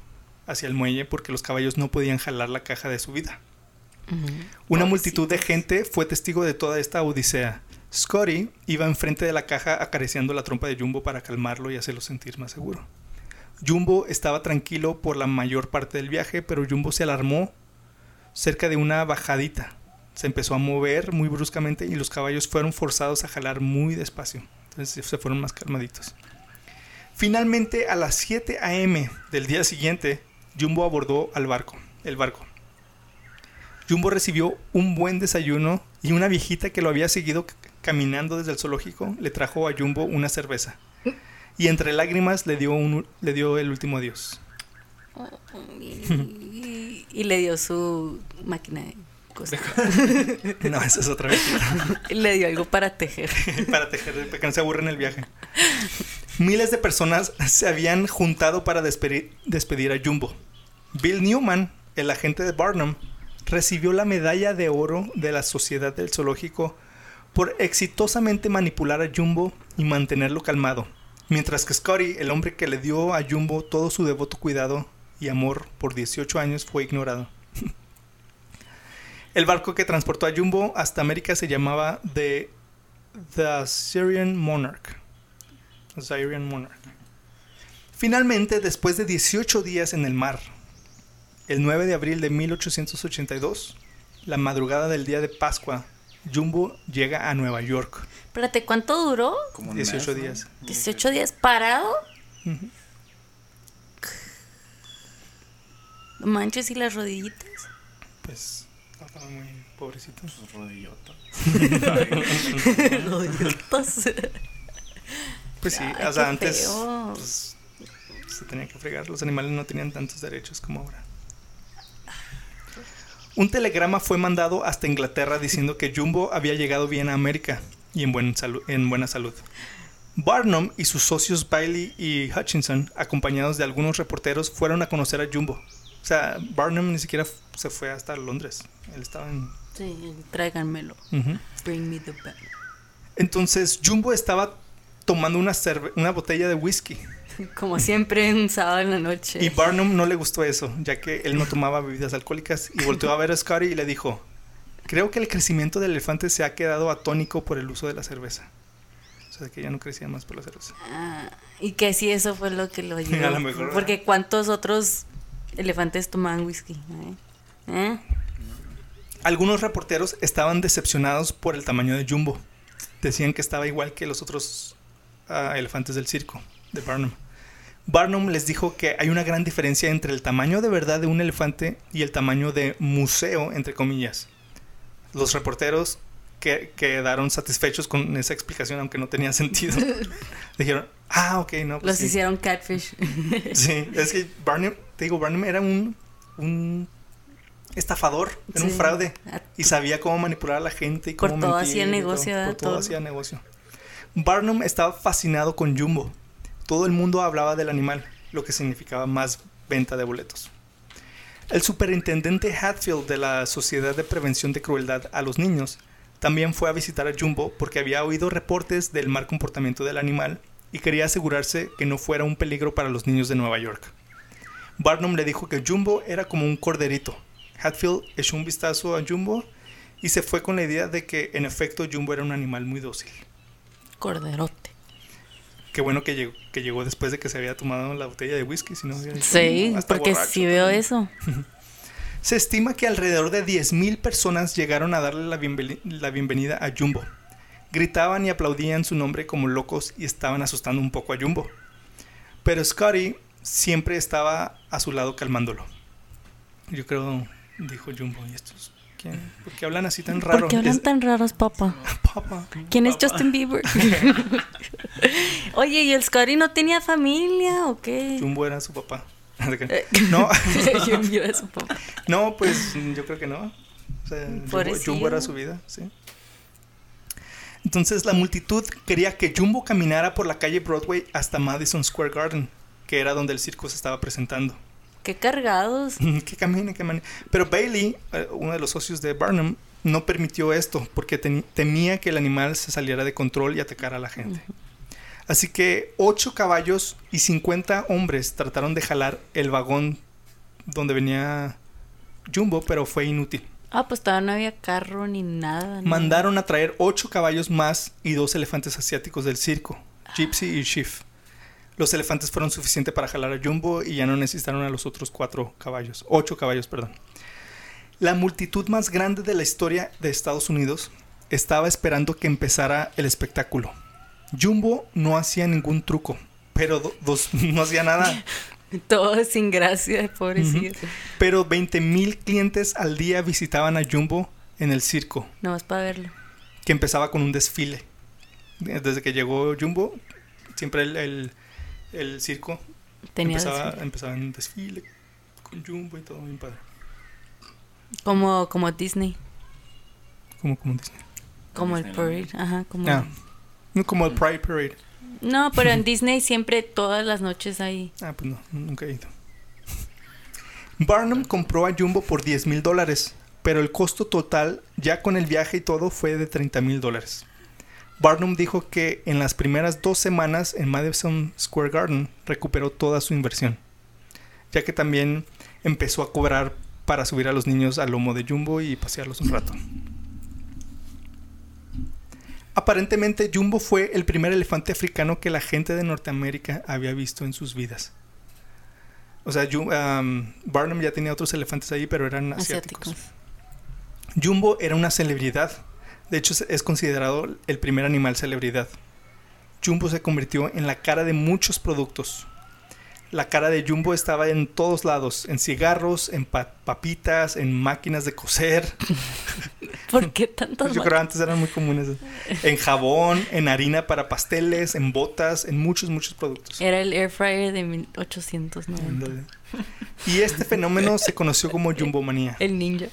hacia el muelle porque los caballos no podían jalar la caja de Una multitud de gente fue testigo de toda esta odisea. Scotty iba enfrente de la caja acariciando la trompa de Jumbo para calmarlo y hacerlo sentir más seguro. Jumbo estaba tranquilo por la mayor parte del viaje, pero Jumbo se alarmó cerca de una bajadita. Se empezó a mover muy bruscamente y los caballos fueron forzados a jalar muy despacio. Entonces se fueron más calmaditos. Finalmente, a las 7 a.m. del día siguiente, Jumbo abordó al barco, el barco. Jumbo recibió un buen desayuno y una viejita que lo había seguido caminando desde el zoológico le trajo a Jumbo una cerveza. Y entre lágrimas le dio, un, le dio el último adiós. y, y le dio su máquina de coser. No, esa es otra viejita. le dio algo para tejer. para tejer, para que no se aburre en el viaje. Miles de personas se habían juntado para despedir, despedir a Jumbo. Bill Newman, el agente de Barnum, recibió la medalla de oro de la Sociedad del Zoológico por exitosamente manipular a Jumbo y mantenerlo calmado, mientras que Scotty, el hombre que le dio a Jumbo todo su devoto cuidado y amor por 18 años, fue ignorado. El barco que transportó a Jumbo hasta América se llamaba The, The Monarch. Syrian Monarch. Finalmente, después de 18 días en el mar, el 9 de abril de 1882, la madrugada del día de Pascua, Jumbo llega a Nueva York. Espérate, ¿cuánto duró? Como un 18 mes, ¿no? días. 18 días parado. No manches y las rodillitas. Pues estaba muy pobrecito. Pues rodillota. Rodillitas. Pues sí, Ay, o sea, antes pues, se tenía que fregar. Los animales no tenían tantos derechos como ahora. Un telegrama fue mandado hasta Inglaterra diciendo que Jumbo había llegado bien a América y en, buen salu- en buena salud. Barnum y sus socios Bailey y Hutchinson, acompañados de algunos reporteros, fueron a conocer a Jumbo. O sea, Barnum ni siquiera se fue hasta Londres. Él estaba en... Sí, tráiganmelo. Bring me the bag. Entonces, Jumbo estaba tomando una botella de whisky. Como siempre, un sábado en la noche. Y Barnum no le gustó eso, ya que él no tomaba bebidas alcohólicas y volteó a ver a Scotty y le dijo, creo que el crecimiento del elefante se ha quedado atónico por el uso de la cerveza. O sea, que ya no crecía más por la cerveza. Ah, y que sí, eso fue lo que lo ayudó. A lo mejor, Porque ¿cuántos otros elefantes tomaban whisky? ¿Eh? ¿Eh? Algunos reporteros estaban decepcionados por el tamaño de Jumbo. Decían que estaba igual que los otros ah, elefantes del circo, de Barnum. Barnum les dijo que hay una gran diferencia entre el tamaño de verdad de un elefante y el tamaño de museo, entre comillas. Los reporteros que quedaron satisfechos con esa explicación, aunque no tenía sentido. Dijeron, ah, ok, no. pues Los sí". hicieron catfish. Sí, es que Barnum, te digo, Barnum era un, un estafador, era un fraude. Y sabía cómo manipular a la gente y Por cómo todo mentir hacía negocio, todo, por todo, Todo. hacía negocio. Barnum estaba fascinado con Jumbo. Todo el mundo hablaba del animal, lo que significaba más venta de boletos. El superintendente Hatfield de la Sociedad de Prevención de Crueldad a los Niños también fue a visitar a Jumbo porque había oído reportes del mal comportamiento del animal y quería asegurarse que no fuera un peligro para los niños de Nueva York. Barnum le dijo que Jumbo era como un corderito. Hatfield echó un vistazo a Jumbo y se fue con la idea de que en efecto Jumbo era un animal muy dócil. Corderote. Qué bueno que llegó, que llegó después de que se había tomado la botella de whisky, si no Sí, "No, hasta porque borracho si veo también". eso. Se estima que alrededor de 10.000 personas llegaron a darle la bienvenida a Jumbo. Gritaban y aplaudían su nombre como locos y estaban asustando un poco a Jumbo. Pero Scotty siempre estaba a su lado calmándolo. Yo creo, dijo Jumbo, ¿y estos quién? ¿Por qué hablan así tan raro? ¿Por qué hablan tan raros, papá? Papá. ¿Quién es. Justin Bieber? Oye, ¿y el Scotty no tenía familia o qué? Jumbo era su papá. Eh. No, Yo envío a su papá. no, pues yo creo que no. O sea, Jumbo. Jumbo era su vida, sí. Entonces la multitud quería que Jumbo caminara por la calle Broadway hasta Madison Square Garden, que era donde el circo se estaba presentando. Qué cargados. que camine, que camine. Pero Bailey, eh, uno de los socios de Barnum, no permitió esto porque temía que el animal se saliera de control y atacara a la gente. Así que ocho caballos y 50 hombres trataron de jalar el vagón donde venía Jumbo, pero fue inútil. Ah, pues todavía no había carro ni nada. ¿no? Mandaron a traer ocho caballos más y dos elefantes asiáticos del circo, Gypsy y Chief. Los elefantes fueron suficientes para jalar a Jumbo y ya no necesitaron a los otros cuatro caballos, ocho caballos, perdón. La multitud más grande de la historia de Estados Unidos estaba esperando que empezara el espectáculo. Jumbo no hacía ningún truco, pero do- dos, no hacía nada. Todo sin gracia, pobrecito. Pero 20 mil clientes al día visitaban a Jumbo en el circo. Nomás para verlo. que empezaba con un desfile. Desde que llegó Jumbo, siempre el, el, el circo Tenía empezaba, desfile. empezaba en un desfile con Jumbo y todo bien padre. Como, como Disney. Como, como Disney. Como el parade. Ajá, como. Ah, no como el Pride Parade. No, pero en Disney siempre todas las noches hay. Ah, pues no, nunca he ido. Barnum compró a Jumbo por 10 mil dólares, pero el costo total, ya con el viaje y todo, fue de 30 mil dólares. Barnum dijo que en las primeras dos semanas en Madison Square Garden recuperó toda su inversión, ya que también empezó a cobrar para subir a los niños al lomo de Jumbo y pasearlos un rato. Aparentemente Jumbo fue el primer elefante africano que la gente de Norteamérica había visto en sus vidas. O sea, um, Barnum ya tenía otros elefantes ahí, pero eran asiáticos. Asiáticos. Jumbo era una celebridad. De hecho, es- considerado el primer animal celebridad. Jumbo se convirtió en la cara de muchos productos. La cara de Jumbo estaba en todos lados, en cigarros, en pa- papitas, en máquinas de coser. ¿Por qué tantas Yo creo antes eran muy comunes. En jabón, en harina para pasteles, en botas, en muchos, muchos productos. Era el air fryer de 1890. Ándale. Y este fenómeno se conoció como Jumbomanía, El ninja.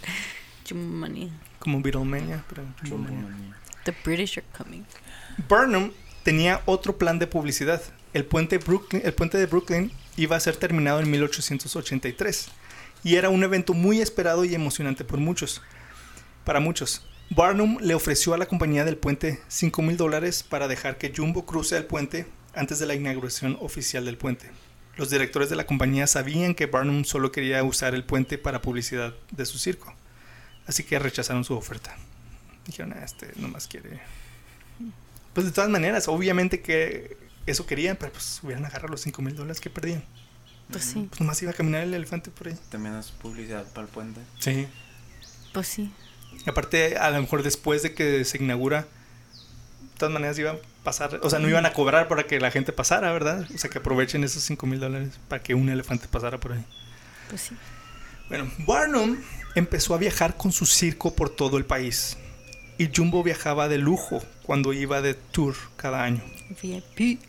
Jumanía. Como Beatlemania, pero. The British are coming. Burnham tenía otro plan de publicidad. El puente, Brooklyn, el puente de Brooklyn iba a ser terminado en 1883 y era un evento muy esperado y emocionante por muchos. Para muchos, Barnum le ofreció a la compañía del puente 5 mil dólares para dejar que Jumbo cruce el puente antes de la inauguración oficial del puente. Los directores de la compañía sabían que Barnum solo quería usar el puente para publicidad de su circo, así que rechazaron su oferta. Dijeron, "Ah, este nomás quiere pues de todas maneras, obviamente que eso querían, pero pues hubieran agarrado los 5 mil dólares que perdían. Pues sí, Pues nomás iba a caminar el elefante por ahí. También es publicidad para el puente. Sí. pues sí. Y aparte, a lo mejor después de que se inaugura, de todas maneras iban a pasar, o sea, no iban a cobrar para que la gente pasara, ¿verdad? O sea, que aprovechen esos 5 mil dólares para que un elefante pasara por ahí. Pues sí. Bueno, Barnum empezó a viajar con su circo por todo el país. Y Jumbo viajaba de lujo cuando iba de tour cada año. VIP.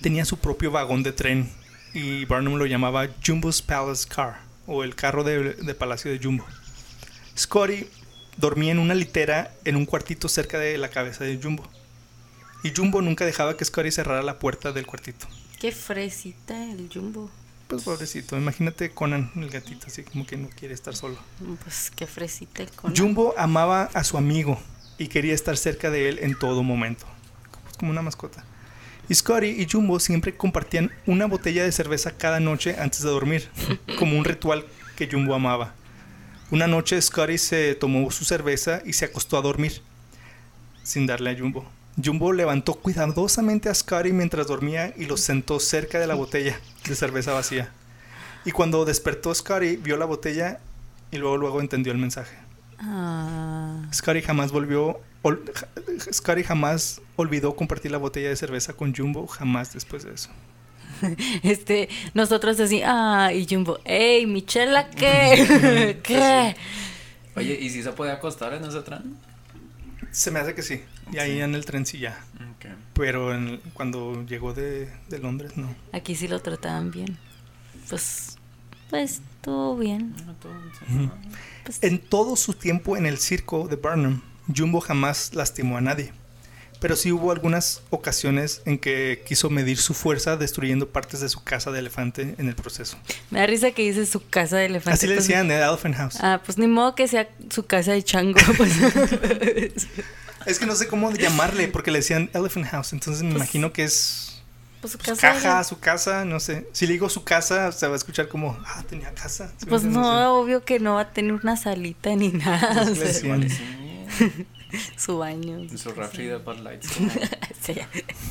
tenía su propio vagón de tren y Barnum lo llamaba Jumbo's Palace Car o el carro de, de palacio de Jumbo. Scotty dormía en una litera en un cuartito cerca de la cabeza de Jumbo. Y Jumbo nunca dejaba que Scotty cerrara la puerta del cuartito. Qué fresita el jumbo. Pues pobrecito, imagínate Conan, el gatito, así como que no quiere estar solo. Pues qué fresita el. Jumbo amaba a su amigo y quería estar cerca de él en todo momento, pues como una mascota. Y Scotty y Jumbo siempre compartían una botella de cerveza cada noche antes de dormir, como un ritual que Jumbo amaba. Una noche Scotty se tomó su cerveza y se acostó a dormir, sin darle a Jumbo. Jumbo levantó cuidadosamente a Scotty mientras dormía y lo sentó cerca de la botella de cerveza vacía. Y cuando despertó Scotty, vio la botella y luego luego entendió el mensaje. Ah, Scotty jamás volvió. ol- jamás olvidó compartir la botella de cerveza con Jumbo, jamás después de eso. este, nosotros así, ah, y Jumbo, ey, Michela, ¿qué? ¿Qué? Oye, ¿y si se puede acostar en ese tren? Se me hace que sí. Y ahí en el tren sí ya. Ok. Pero en- cuando llegó de, de Londres, no. Aquí sí lo trataban bien. Pues, pues, estuvo bien. No, todo, sí. Pues, En todo su tiempo en el circo de Barnum, Jumbo jamás lastimó a nadie. Pero sí hubo algunas ocasiones en que quiso medir su fuerza destruyendo partes de su casa de elefante en el proceso. me da risa que dice su casa de elefante. Así le pues, decían, The Elephant House. Ah, pues ni modo que sea su casa de chango. Pues. Es que no sé cómo llamarle, porque le decían Elephant House. Entonces me Pues, imagino que es Pues su su casa. caja, su casa, no sé. Si le digo su casa, se va a escuchar como, ah, tenía casa. ¿Sí me Pues no, obvio que no va a tener una salita ni nada. Pues o sea, sí. su baño. En su refri de Bud Lights como, Sí.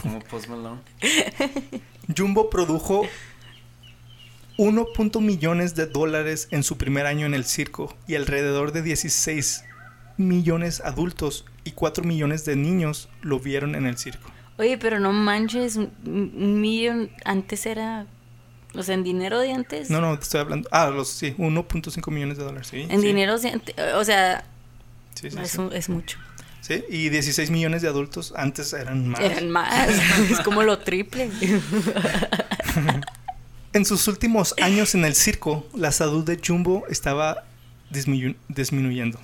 como Post Malone. Jumbo produjo 1. millones de dólares en su primer año en el circo y alrededor de 16 millones adultos y 4 millones de niños lo vieron en el circo. Oye, pero no manches, un, millón antes era, o sea, en dinero de antes. No, no, te estoy hablando. Ah, los sí, 1.5 millones de dólares, sí. En sí, dinero de antes, o sea, Sí, sí, es, sí. un- es mucho. Sí, y 16 millones de adultos antes eran más. Eran más, es como lo triple. En sus últimos años en el circo, la salud de Jumbo estaba disminu- disminuyendo.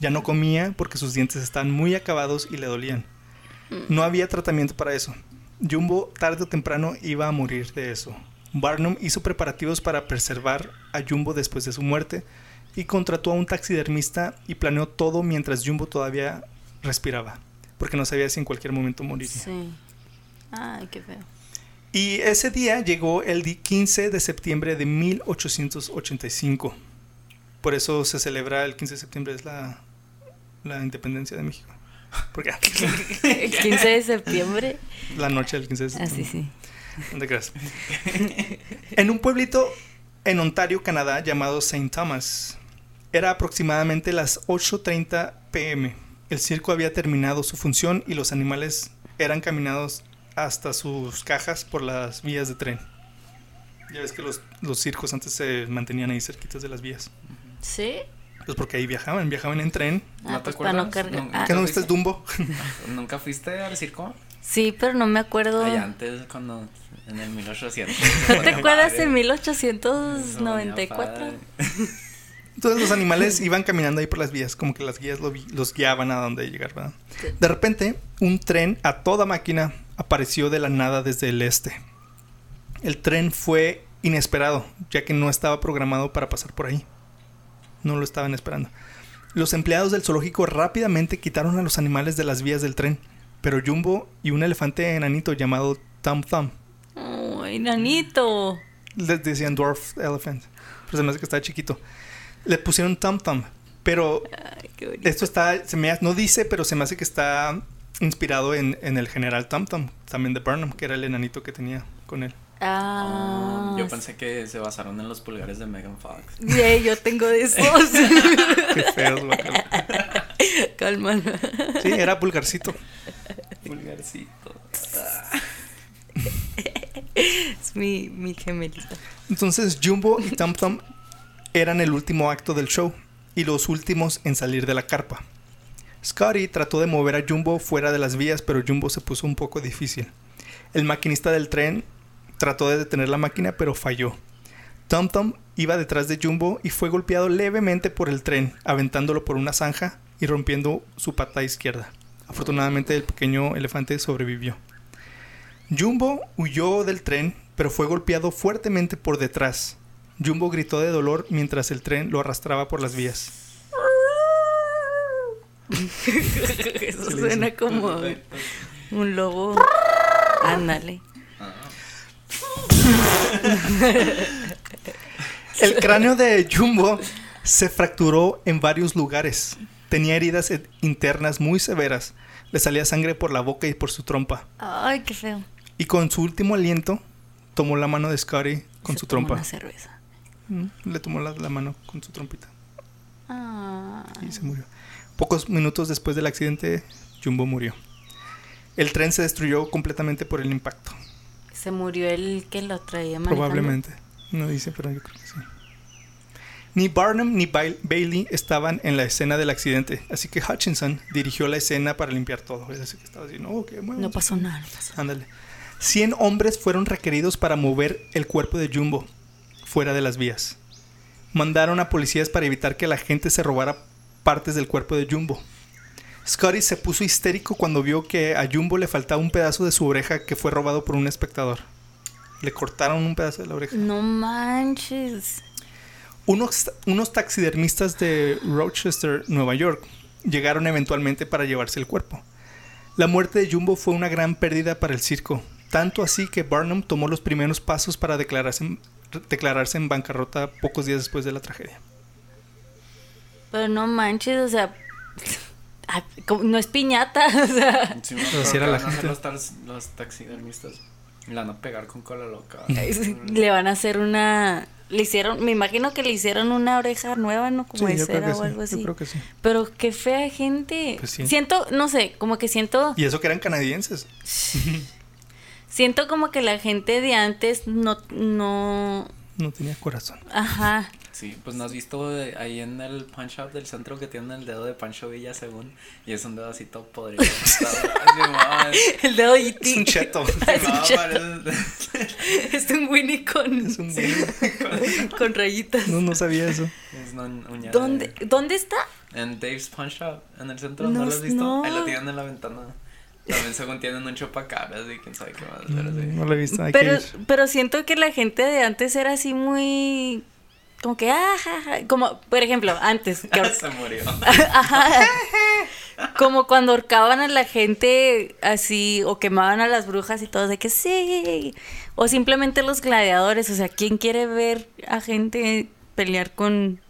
Ya no comía porque sus dientes estaban muy acabados y le dolían. No había tratamiento para eso. Jumbo tarde o temprano iba a morir de eso. Barnum hizo preparativos para preservar a Jumbo después de su muerte y contrató a un taxidermista y planeó todo mientras Jumbo todavía respiraba, porque no sabía si en cualquier momento moriría. Sí. Ay, qué feo. Y ese día llegó el di- 15 de septiembre de 1885. Por eso se celebra el 15 de septiembre, es la, la independencia de México. Porque El 15 de septiembre. la noche del 15 de Ah, septiembre. sí, sí. ¿Dónde creas? en un pueblito en Ontario, Canadá, llamado St. Thomas. Era aproximadamente las 8.30 pm. El circo había terminado su función y los animales eran caminados hasta sus cajas por las vías de tren. Ya ves que los, los circos antes se mantenían ahí cerquitas de las vías. ¿Sí? Pues porque ahí viajaban, viajaban en tren. Ah, ¿No te pues para no acuerdas? No, Ah, ¿Qué no viste Dumbo? ¿Nunca fuiste al circo? sí, pero no me acuerdo. Allá antes, cuando. En el 1800. ¿No te acuerdas en en 1894? Entonces los animales iban caminando ahí por las vías, como que las guías lo los guiaban a donde llegar, ¿verdad? De repente, un tren a toda máquina apareció de la nada desde el este. El tren fue inesperado, ya que no estaba programado para pasar por ahí. No lo estaban esperando. Los empleados del zoológico rápidamente quitaron a los animales de las vías del tren, pero Jumbo y un elefante enanito llamado Tom Thumb, ¡Ay, nanito! les decían Dwarf Elephant, pero se me hace que estaba chiquito, le pusieron Tom Thumb, pero Ay, qué bonito. esto está, se me, no dice, pero se me hace que está inspirado en, en el general Tom Thumb, también de Burnham, que era el enanito que tenía con él. Ah, Yo pensé que se basaron en los pulgares de Megan Fox. Sí, yo tengo de esos. Qué feos, guacala. Calma. Sí, era pulgarcito. Pulgarcito. Es mi, mi gemelita. Entonces Jumbo y Tom Thumb eran el último acto del show y los últimos en salir de la carpa. Scotty trató de mover a Jumbo fuera de las vías, pero Jumbo se puso un poco difícil. El maquinista del tren trató de detener la máquina, pero falló. Tom Tom iba detrás de Jumbo y fue golpeado levemente por el tren, aventándolo por una zanja y rompiendo su pata izquierda. Afortunadamente el pequeño elefante sobrevivió. Jumbo huyó del tren, pero fue golpeado fuertemente por detrás. Jumbo gritó de dolor mientras el tren lo arrastraba por las vías. Eso suena como un lobo. Ándale. El cráneo de Jumbo se fracturó en varios lugares. Tenía heridas e- internas muy severas. Le salía sangre por la boca y por su trompa. Ay, qué feo. Y con su último aliento, tomó la mano de Scotty con Se su tomó trompa. Una cerveza. Mm, Le tomó la, la mano con su trompita Ah. y se murió. Pocos minutos después del accidente, Jumbo murió. El tren se destruyó completamente por el impacto. Se murió el que lo traía manejando. Probablemente. No dice, pero yo creo que sí. Ni Barnum ni Bail- Bailey estaban en la escena del accidente, así que Hutchinson dirigió la escena para limpiar todo. Que estaba no, pasó nada, no pasó. Ándale. 100 hombres fueron requeridos para mover el cuerpo de Jumbo fuera de las vías. Mandaron a policías para evitar que la gente se robara partes del cuerpo de Jumbo. Scotty se puso histérico cuando vio que a Jumbo le faltaba un pedazo de su oreja que fue robado por un espectador. Le cortaron un pedazo de la oreja. No manches. Unos, unos taxidermistas de Rochester, Nueva York, llegaron eventualmente para llevarse el cuerpo. La muerte de Jumbo fue una gran pérdida para el circo, tanto así que Barnum tomó los primeros pasos para declararse en, declararse en bancarrota pocos días después de la tragedia. Pero no manches, o sea. Ah, No es piñata, o sea. Sí, me Pero acuerdo si era la gente. Los, taxidermistas. Le van a pegar con cola loca. Le van a hacer una. Le hicieron, me imagino que le hicieron una oreja nueva, ¿no? Como Sí, de yo creo cera que o sí, algo yo así. creo que sí. Pero qué fea gente. Pues sí. Siento, no sé, como que siento. Y eso que eran canadienses. Siento como que la gente de antes no. no No tenía corazón. ajá. Sí, pues no has visto de- ahí en el punch up del centro que tienen el dedo de Pancho Villa según y es un dedo así todo podrido. El dedo Es un E.T. cheto. Es un No, cheto. Es un Winnie con, Es un güey. con rayitas. No, no sabía eso. es una uña ¿Dónde, de- ¿Dónde está? En Dave's Punch Up, en el centro, No, ¿no lo has visto? no. Ahí lo tienen en la ventana. También según tienen un chupacabras y quién sabe qué más. Pero sí. No lo he visto. hay que Pero, ir. pero siento que la gente de antes era así muy. Como que, ah, ja, ja", como, por ejemplo, antes, que Se murió. Ajá. Como cuando ahorcaban a la gente así, o quemaban a las brujas y todo, de que sí. O simplemente los gladiadores, o sea, ¿quién quiere ver a gente pelear con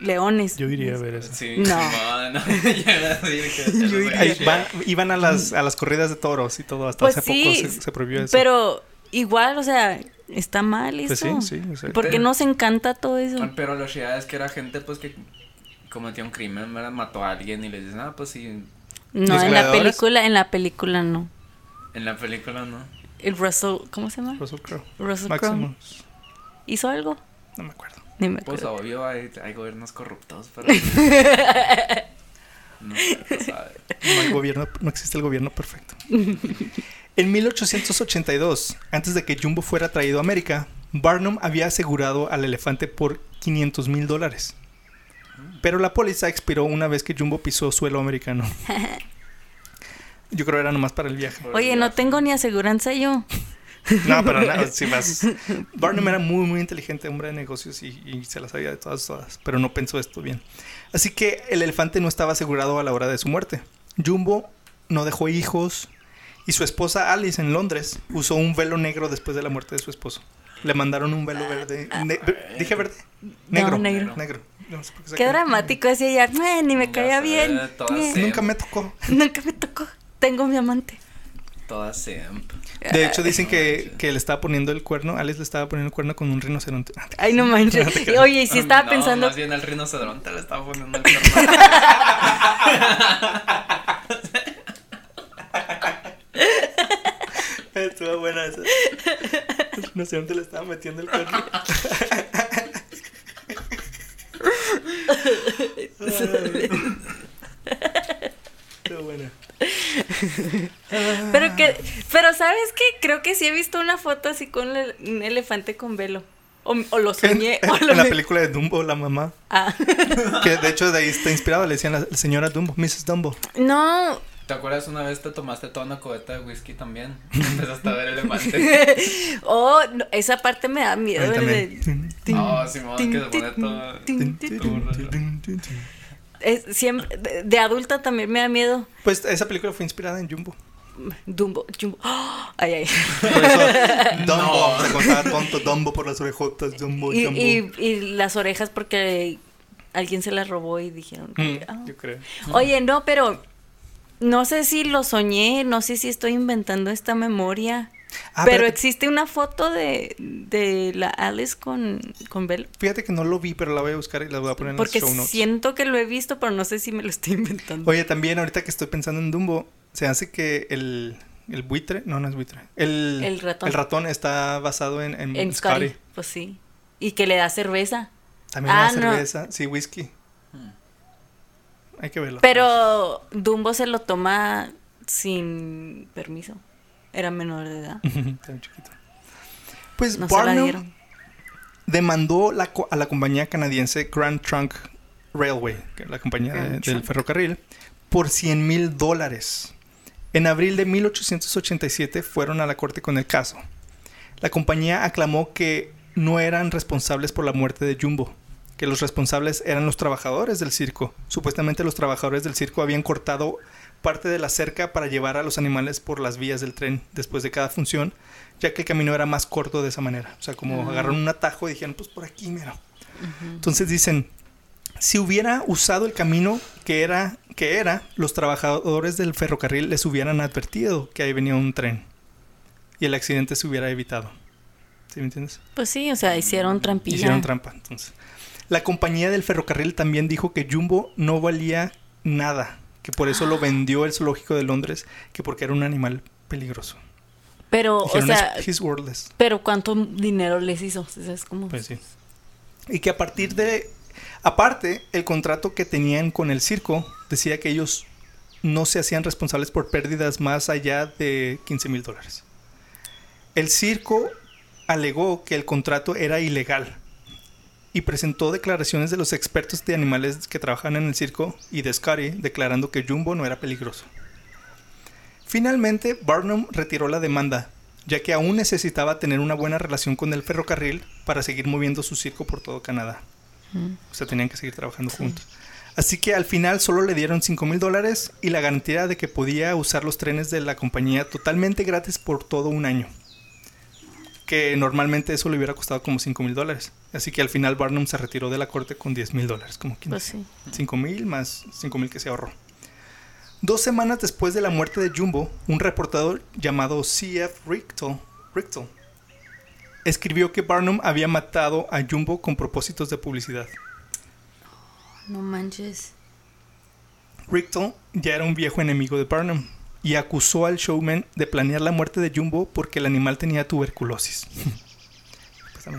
leones? Yo iría a ver eso. Sí, No. no, no. Ahí van- iban a las, a las corridas de toros y todo. Hasta Pues hace sí, poco se, se prohibió eso. Pero igual, o sea, está mal eso. Pues sí, sí. o sea, ¿Por qué nos encanta todo eso? Pero lo chida es que era gente pues que cometió un crimen, ¿verdad? mató a alguien y les dicen, ah, pues sí, No, ¿Los en la película, en la película no. en la película no. El Russell, ¿cómo se llama? Russell Crowe. Russell Crowe. ¿Hizo algo? No me acuerdo. Ni me Pues obvio hay, hay gobiernos corruptos, pero... no hay gobierno, no existe el gobierno perfecto. En 1882, antes de que Jumbo fuera traído a América, Barnum había asegurado al elefante por 500 mil dólares. Pero la póliza expiró una vez que Jumbo pisó suelo americano. Yo creo que era nomás para el viaje. Oye, no tengo ni aseguranza yo. No, pero nada, si vas. Barnum era muy, muy inteligente, hombre de negocios y, y se las sabía de todas, todas, pero no pensó esto bien. Así que el elefante no estaba asegurado a la hora de su muerte. Jumbo no dejó hijos y su esposa Alice en Londres usó un velo negro después de la muerte de su esposo. Le mandaron un velo verde. ne- ¿Dije verde? Negro. No, negro. negro. No sé qué Qué dramático así ella. "Eh, ni me caía bien. Nunca me tocó. Nunca me tocó. Tengo mi amante. Todas simp. De hecho, dicen que, que le estaba poniendo el cuerno. Alice le estaba poniendo el cuerno con un rinoceronte. Ah, Ay, no manches. Oye, y si estaba No, pensando. Más bien el rinoceronte le estaba poniendo el cuerno. Estuvo buena esa. Sé dónde le estaba metiendo el cuerno. Estuvo buena. Pero que. Pero ¿sabes qué? Creo que sí he visto una foto así con el- un elefante con velo. O, o lo En, soñé. en- o lo en la película de Dumbo, la mamá. Ah. Que de hecho de ahí está inspirado. Le decían la, la señora Dumbo, Mrs. Dumbo. No, ¿Te acuerdas una vez te tomaste toda una cubeta de whisky también? Empezaste a ver elefante. oh, no, esa parte me da miedo. Oh, Simón, que se tin, pone tin, todo- siempre, de, de adulta también me da miedo. Pues esa película fue inspirada en Jumbo. Dumbo, Jumbo. Ay, ay. Por eso, Dumbo, No. se contaba tonto, Dumbo por las orejotas, Dumbo, Y, Jumbo. y, y las orejas porque alguien se las robó y dijeron. Mm, "Ah". yo creo. Oye, no, pero no sé si lo soñé, no sé si estoy inventando esta memoria. Ah, pero pero existe una foto de, de la Alice con, con velo. Fíjate que no lo vi, pero la voy a buscar y la voy a poner en Porque show notes. siento que lo he visto, pero no sé si me lo estoy inventando. Oye, también ahorita que estoy pensando en Dumbo, se hace que el, el buitre, no, no es buitre, el, El ratón. el ratón está basado en, en, en Scotty. Scotty, pues sí. Y que le da cerveza. También Ah, la no. cerveza, sí, whisky. Hmm. Hay que verlo. Pero Dumbo se lo toma sin permiso. Era menor de edad. Chiquito. Pues No se la Barnum dieron. demandó la a la compañía canadiense Grand Trunk Railway, que es la compañía de- del ferrocarril, por 100 mil dólares. En abril de 1887 fueron a la corte con el caso. La compañía aclamó que no eran responsables por la muerte de Jumbo, que los responsables eran los trabajadores del circo. Supuestamente los trabajadores del circo habían cortado parte de la cerca para llevar a los animales por las vías del tren después de cada función, ya que el camino era más corto de esa manera. O sea, como Ah. agarraron un atajo y dijeron, pues por aquí, mira. Entonces dicen, si hubiera usado el camino que era, que era, los trabajadores del ferrocarril les hubieran advertido que ahí venía un tren y el accidente se hubiera evitado. ¿Sí me entiendes? Pues sí, o sea, hicieron trampilla. Hicieron trampa, entonces. La compañía del ferrocarril también dijo que Jumbo no valía nada, que por eso lo vendió el zoológico de Londres, que porque era un animal peligroso. Pero, o sea, "Es- he's worthless. pero ¿cuánto dinero les hizo? Pues sí. Y que a partir de. Aparte, el contrato que tenían con el circo decía que ellos no se hacían responsables por pérdidas más allá de 15 mil dólares. El circo alegó que el contrato era ilegal y presentó declaraciones de los expertos de animales que trabajan en el circo y de Scotty declarando que Jumbo no era peligroso. Finalmente, Barnum retiró la demanda, ya que aún necesitaba tener una buena relación con el ferrocarril para seguir moviendo su circo por todo Canadá. O sea, tenían que seguir trabajando juntos. Así que al final solo le dieron 5 mil dólares y la garantía de que podía usar los trenes de la compañía totalmente gratis por todo un año. Que normalmente eso le hubiera costado como 5 mil dólares. Así que al final Barnum se retiró de la corte con 10 mil dólares, como 15. Pues sí. 5 mil más 5 mil que se ahorró. Dos semanas después de la muerte de Jumbo, un reportador llamado C.F. Richtel, Richtel escribió que Barnum había matado a Jumbo con propósitos de publicidad. No manches. Richtel ya era un viejo enemigo de Barnum y acusó al showman de planear la muerte de Jumbo porque el animal tenía tuberculosis.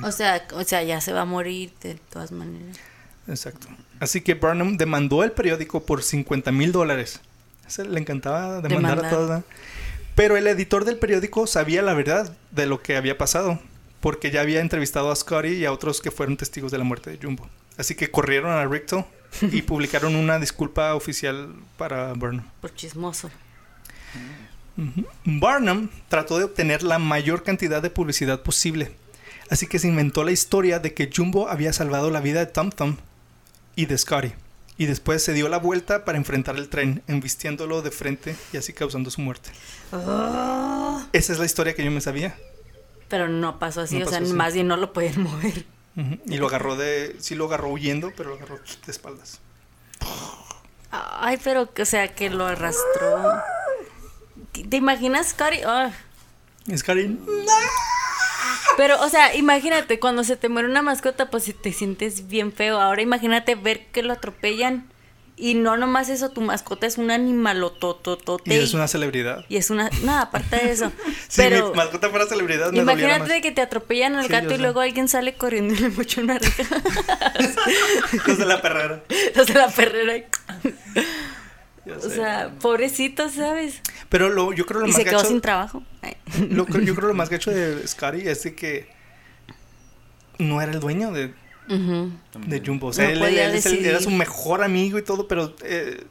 O sea, o sea, ya se va a morir de todas maneras. Exacto. Así que Barnum demandó al periódico por 50 mil dólares. Le encantaba demandar a Demandar. ¿verdad? Pero el editor del periódico sabía la verdad de lo que había pasado, porque ya había entrevistado a Scotty y a otros que fueron testigos de la muerte de Jumbo. Así que corrieron a Richtel y publicaron una disculpa oficial para Barnum. Por chismoso. Barnum trató de obtener la mayor cantidad de publicidad posible, así que se inventó la historia de que Jumbo había salvado la vida de Tom Thumb y de Scotty, y después se dio la vuelta para enfrentar el tren, embistiéndolo de frente y así causando su muerte. Ah. Esa es la historia que yo me sabía. Pero no pasó así, No o sea, así. más bien no lo pueden mover. Y lo agarró de... Sí lo agarró huyendo, pero lo agarró de espaldas. Ay, pero, o sea, que lo arrastró. ¿Te imaginas, Scotty? Ah. Scotty... Pero, o sea, imagínate, cuando se te muere una mascota, pues si te sientes bien feo. Ahora imagínate ver que lo atropellan. Y no nomás eso, tu mascota es un animalotototote. Y es una celebridad. Y es una... No, aparte de eso. Si pero mi mascota fuera celebridad, me imagínate más. que te atropellan al Sí, gato y sé. luego alguien sale corriendo y le mocha una reja. Los de la perrera. Los de la perrera. O sé. sea, pobrecito, ¿sabes? Pero lo, yo creo lo Y más se quedó gacho- sin trabajo. Lo yo creo lo más gacho de Scotty es de que no era el dueño de, Ujú. de Jumbo. O sea, No él, él era su mejor amigo y todo, pero eh,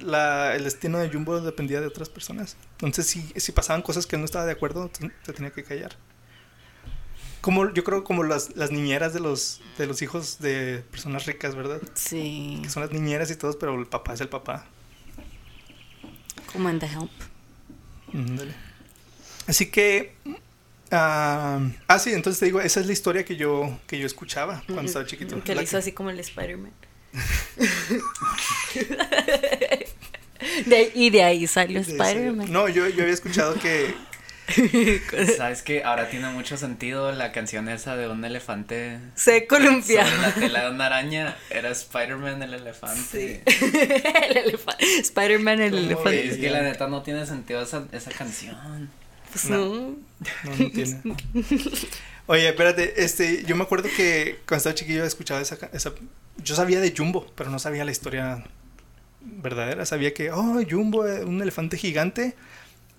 la- el destino de Jumbo dependía de otras personas. Entonces, si, si pasaban cosas que él no estaba de acuerdo, te tenía que callar. Como, yo creo como las, las niñeras de los, de los hijos de personas ricas, ¿verdad? Sí, Que son las niñeras y todos, pero el papá es el papá. Como en The Help. Ándale. Así que. ah, ah, sí, entonces te digo, esa es la historia que yo, que yo escuchaba cuando estaba chiquito. Que le hizo así como el Spider-Man. De y de ahí salió de- Spider-Man. No, yo, yo había escuchado que. Sabes que ahora tiene mucho sentido la canción esa de un elefante Se sobre columpiaba. la tela de una araña. Era Spider-Man el elefante. el elefa- Spider-Man, el ¿Cómo elefante. Es que la neta no tiene sentido esa, esa canción. Pues No. no. No, no tiene. Oye, espérate, este, yo me acuerdo que cuando estaba chiquillo escuchaba esa, esa. Yo sabía de Jumbo, pero no sabía la historia verdadera. Sabía que, oh, Jumbo, eh, un elefante gigante.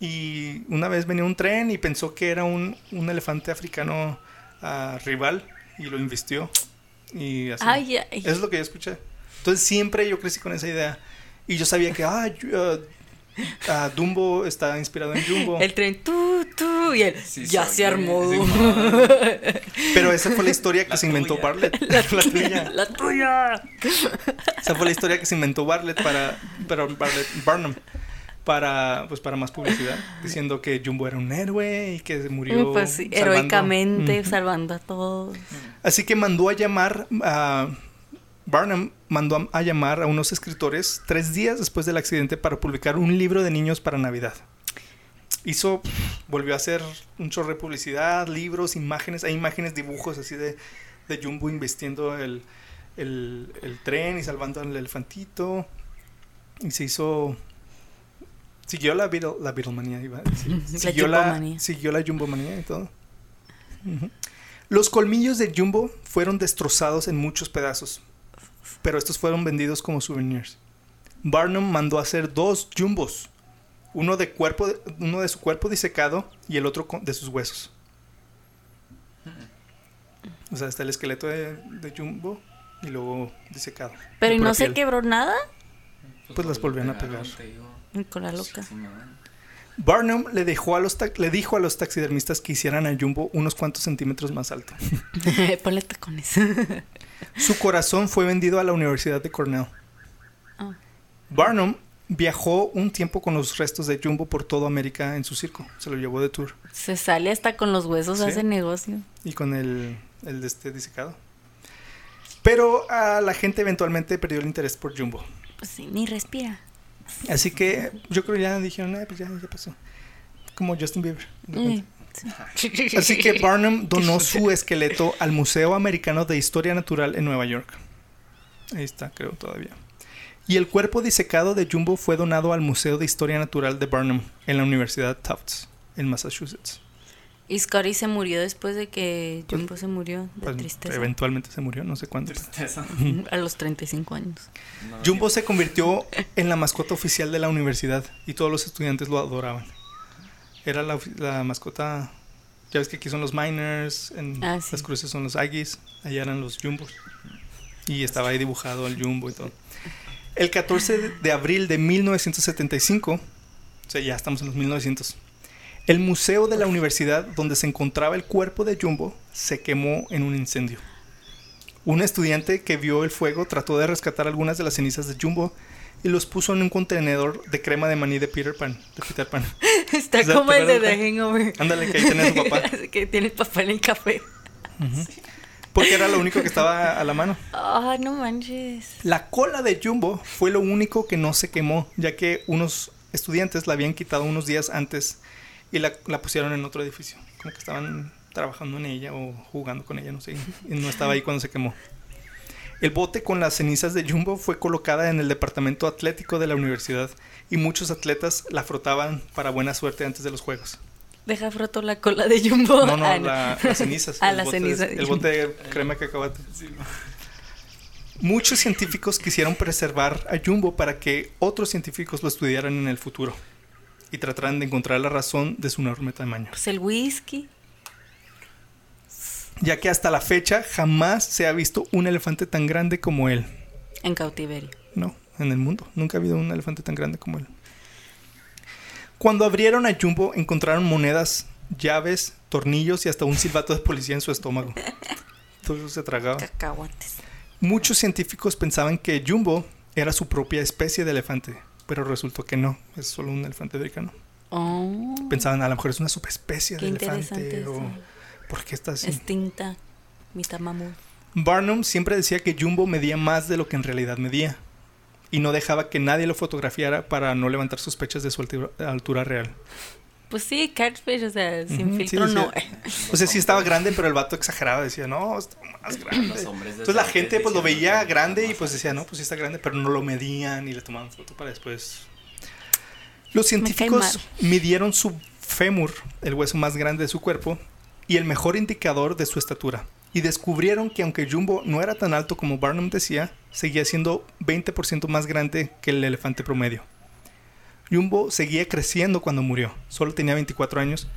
Y una vez venía un tren y pensó que era un, un elefante africano ah, rival y lo invistió. Y así. Ay, ay. Eso es lo que yo escuché. Entonces siempre yo crecí con esa idea. Y yo sabía que, ah, Yu- ah, ah, Dumbo está inspirado en Jumbo. El tren, tú, tú, y él, Sí, ya se armó. sí, Pero esa fue la historia que La se inventó. Bartlett. La, tuya. La tuya. Esa fue la historia que se inventó Bartlett para, para Bartlett, Barnum. Para, pues, para más publicidad. Diciendo que Jumbo era un héroe y que murió. Pues sí, salvando- heroicamente salvando a todos. Así que mandó a llamar a. Barnum mandó a, a llamar a unos escritores tres días después del accidente para publicar un libro de niños para Navidad. Hizo, volvió a hacer un chorro de publicidad, libros, imágenes, hay imágenes, dibujos así de, de Jumbo investiendo el, el, el tren y salvando al elefantito. Y se hizo. Siguió la, Beatle, la Beatlemanía, iba a decir. La Siguió la, Jumbomanía. siguió la Jumbomanía y todo. Los colmillos de Jumbo fueron destrozados en muchos pedazos, pero estos fueron vendidos como souvenirs. Barnum mandó hacer dos Jumbos, uno de, cuerpo, uno de su cuerpo disecado y el otro de sus huesos. O sea, está el esqueleto de, de Jumbo y luego disecado. Pero Y ¿y pura no se quebró nada? Pues las volvían a pegar. te digo. Con la loca. Barnum le, dejó a los le dijo a los taxidermistas que hicieran a Jumbo unos cuantos centímetros más alto. Ponle tacones. Su corazón fue vendido a la Universidad de Cornell. Ah. Barnum viajó un tiempo con los restos de Jumbo por toda América en su circo. Se lo llevó de tour. Se sale hasta con los huesos, Sí. hace negocio. Y con el, el de este disecado. Pero a la gente eventualmente perdió el interés por Jumbo. Pues sí, ni respira. Así que yo creo que ya dijeron, "Ah, pues ya, ya pasó. Como Justin Bieber. Mm, sí. Así que Barnum donó su esqueleto al Museo Americano de Historia Natural en Nueva York. Ahí está, creo todavía. Y el cuerpo disecado de Jumbo fue donado al Museo de Historia Natural de Barnum en la Universidad Tufts, en Massachusetts. Y Scotty se murió después de que Pues- Jumbo se murió de Pues, tristeza. eventualmente se murió, no sé cuándo. Tristeza. A los 35 años. No, Jumbo se convirtió en la mascota oficial de la universidad y todos los estudiantes lo adoraban. Era la, la mascota. Ya ves que aquí son los Miners, en Ah, sí. las cruces son los Aggies, allá eran los Jumbos. Y estaba ahí dibujado el Jumbo y todo. El 14 de- de abril de 1975, o sea, ya estamos en los 1900, el museo de la universidad donde se encontraba el cuerpo de Jumbo se quemó en un incendio. Un estudiante que vio el fuego trató de rescatar algunas de las cenizas de Jumbo y los puso en un contenedor de crema de maní de Peter Pan. De Peter Pan. Está O sea, como el de The Hangover. Ándale, que ahí tenía su papá. que tiene el papá en el café. Porque era lo único que estaba a la mano. Ah, no manches. La cola de Jumbo fue lo único que no se quemó, ya que unos estudiantes la habían quitado unos días antes y la, la pusieron en otro edificio. Como que estaban trabajando en ella o jugando con ella, no sé. Y no estaba ahí cuando se quemó. El bote con las cenizas de Jumbo fue colocada en el departamento atlético de la universidad y muchos atletas la frotaban para buena suerte antes de los juegos. Deja froto la cola de Jumbo. No, no, Ah, la- las cenizas. Ah, el las bote de- cenizas de El bote de crema. Sí, no. Muchos científicos quisieron preservar a Jumbo para que otros científicos lo estudiaran en el futuro y trataran de encontrar la razón de su enorme tamaño. Pues el whisky. Ya que hasta la fecha jamás se ha visto un elefante tan grande como él. En cautiverio. No, en el mundo. Nunca ha habido un elefante tan grande como él. Cuando abrieron a Jumbo encontraron monedas, llaves, tornillos y hasta un silbato de policía en su estómago. Todo eso se tragaba. Cacahuates. Muchos científicos pensaban que Jumbo era su propia especie de elefante, pero resultó que no, es solo un elefante africano. Oh. Pensaban, a lo mejor es una subespecie de elefante o ¿por qué está así? Extinta. Mitad mamut. Barnum siempre decía que Jumbo medía más de lo que en realidad medía y no dejaba que nadie lo fotografiara para no levantar sospechas de su altura, altura real. Pues sí, catfish, o sea, sin filtro decía- no. O sea, sí estaba grande, pero el vato exageraba, decía, no, está más grande. Los hombres de Entonces la gente pues lo veía "No, grande y pues decía, alto". no, pues sí está grande, pero no lo medían y le tomaban foto para después. Los científicos midieron su fémur, el hueso más grande de su cuerpo, y el mejor indicador de su estatura. Y descubrieron que aunque Jumbo no era tan alto como Barnum decía, seguía siendo 20% más grande que el elefante promedio. Jumbo seguía creciendo cuando murió, solo tenía 24 años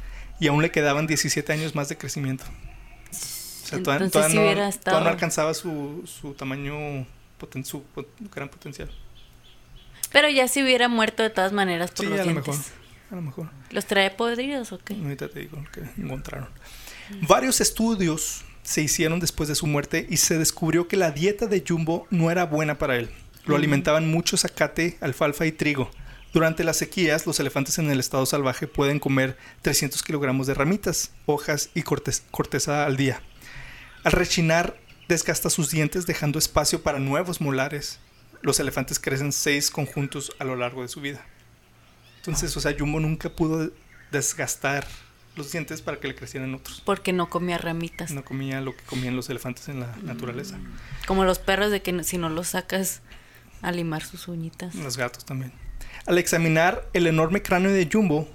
y aún le quedaban 17 años más de crecimiento. O sea, Entonces, todavía si no, hubiera todavía estado- no alcanzaba su, su tamaño, poten- su gran potencial. Pero ya se hubiera muerto de todas maneras por Sí, los a lo dientes. mejor. A lo mejor. ¿Los trae podridos o qué? Ahorita te digo que encontraron. Varios estudios se hicieron después de su muerte y se descubrió que la dieta de Jumbo no era buena para él. Lo Mm. alimentaban mucho zacate, alfalfa y trigo. Durante las sequías, los elefantes en el estado salvaje pueden comer 300 kilogramos de ramitas, hojas y corteza al día. Al rechinar, desgasta sus dientes dejando espacio para nuevos molares. Los elefantes crecen seis conjuntos a lo largo de su vida. Entonces, o sea, Jumbo nunca pudo desgastar los dientes para que le crecieran otros. Porque no comía ramitas. No comía lo que comían los elefantes en la naturaleza. Como los perros de que si no los sacas a limar sus uñitas. Los gatos también. Al examinar el enorme cráneo de Jumbo,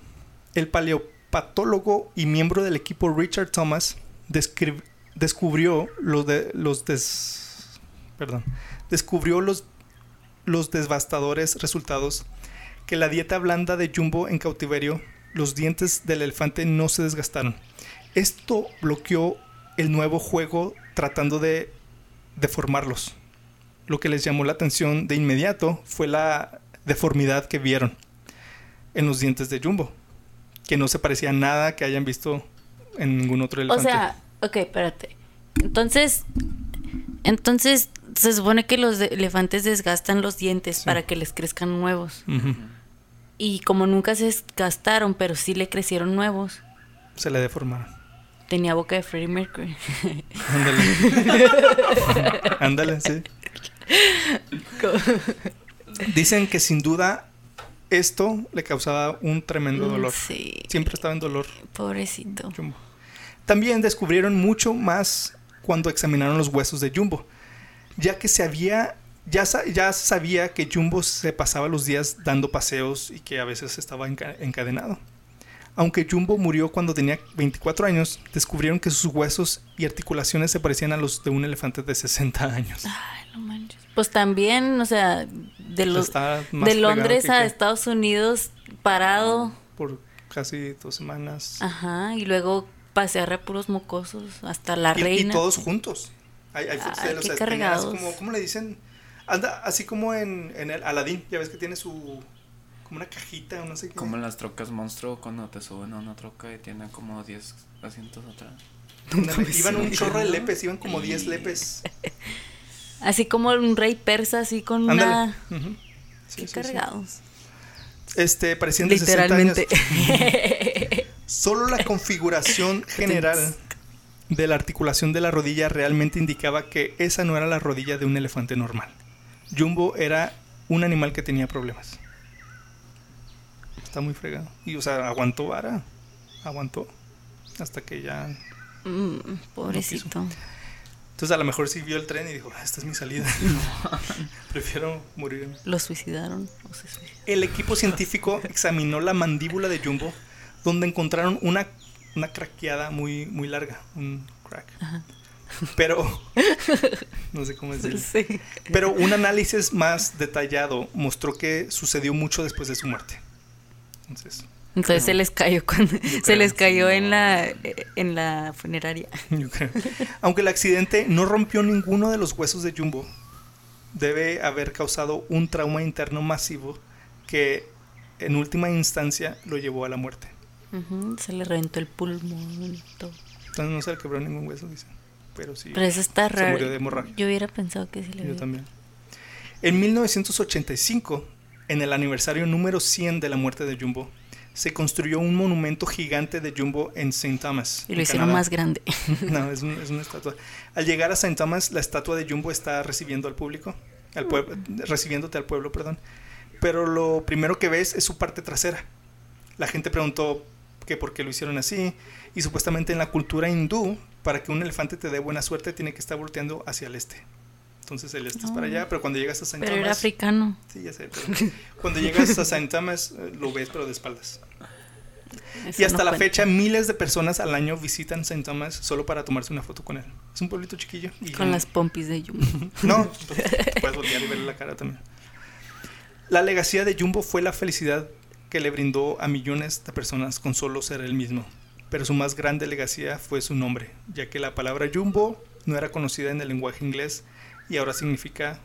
el paleopatólogo y miembro del equipo Richard Thomas descri- descubrió los de los des- perdón, descubrió los los devastadores resultados que la dieta blanda de Jumbo en cautiverio, los dientes del elefante no se desgastaron. Esto bloqueó el nuevo juego tratando de deformarlos. Lo que les llamó la atención de inmediato fue la deformidad que vieron en los dientes de Jumbo. que no se parecía a nada que hayan visto en ningún otro elefante. O sea, ok, espérate. Entonces, entonces se supone que los elefantes desgastan los dientes Sí. para que les crezcan nuevos. Y como nunca se desgastaron, pero sí le crecieron nuevos, se le deformaron. tenía boca de Freddie Mercury. Ándale. Ándale, sí. Dicen que sin duda esto le causaba un tremendo dolor. Mm, Sí, Siempre estaba en dolor. pobrecito. También descubrieron mucho más cuando examinaron los huesos de Jumbo, ya que se había ya, ya sabía que Jumbo se pasaba los días dando paseos y que a veces estaba enca- encadenado. Aunque Jumbo murió cuando tenía 24 años, descubrieron que sus huesos y articulaciones se parecían a los de un elefante de 60 años. Ay, no manches. Pues también, o sea, de, los, de Londres que- a que Estados Unidos parado. Por casi dos semanas. Ajá, y luego pasear a puros mocosos hasta la Y- y, reina. todos juntos. Hay, hay fotos Ay, qué cargados. como, ¿cómo le dicen? Anda así como en, en el Aladdin, ya ves que tiene su, como una cajita o no sé qué. Como en las trocas monstruo cuando te suben a una troca y tienen como 10 asientos atrás. Ándale, iban un chorro de lepes, iban como 10 lepes. Así como un rey persa, así con Ándale. una... Sí, Qué sí, sí. cargados. Este, parecían de 60 años. Solo la configuración general de la articulación de la rodilla realmente indicaba que esa no era la rodilla de un elefante normal. Jumbo era un animal que tenía problemas. Está muy fregado. Y, o sea, aguantó vara. Aguantó. Hasta que ya. Mm, pobrecito. Entonces, a lo mejor sí vio el tren y dijo: "Ah, Esta es mi salida. Prefiero morir. Lo suicidaron. o se suicidaron. El equipo científico examinó la mandíbula de Jumbo, donde encontraron una, una craqueada muy, muy larga, un crack. Pero, no sé cómo decirlo. Sí. Pero un análisis más detallado mostró que sucedió mucho después de su muerte. Entonces, Entonces se les cayó cuando se les cayó en la en la funeraria. yo creo. Aunque el accidente no rompió ninguno de los huesos de Jumbo, debe haber causado un trauma interno masivo que en última instancia lo llevó a la muerte. Se le reventó el pulmón todo. Entonces no se le quebró ningún hueso, dicen. Pero sí. Pero eso está Se raro. murió de hemorragia. Yo hubiera pensado que sí le Yo había- también. En 1985, en el aniversario número 100 de la muerte de Jumbo, se construyó un monumento gigante de Jumbo en St. Thomas. Y lo hicieron Canadá. más grande. No, es, un- es una estatua. Al llegar a St. Thomas, la estatua de Jumbo está recibiendo al público, al pueblo, recibiéndote al pueblo, perdón. Pero lo primero que ves es su parte trasera. La gente preguntó que por qué lo hicieron así y supuestamente en la cultura hindú, para que un elefante te dé buena suerte, tiene que estar volteando hacia el este. Entonces el este es para Oh. allá, pero cuando llegas a St. Pero era Thomas, africano. sí, ya sé, pero cuando llegas a St. Thomas eh, lo ves pero de espaldas. Eso Y hasta no la cuenta. fecha, miles de personas al año visitan St. Thomas solo para tomarse una foto con él. Es un pueblito chiquillo. y- Con las pompis de Jumbo. No, pues, puedes voltear y verle la cara también. La legacía de Jumbo fue la felicidad que le brindó a millones de personas con solo ser él mismo. Pero su más grande legacía fue su nombre, ya que la palabra Jumbo no era conocida en el lenguaje inglés y ahora significa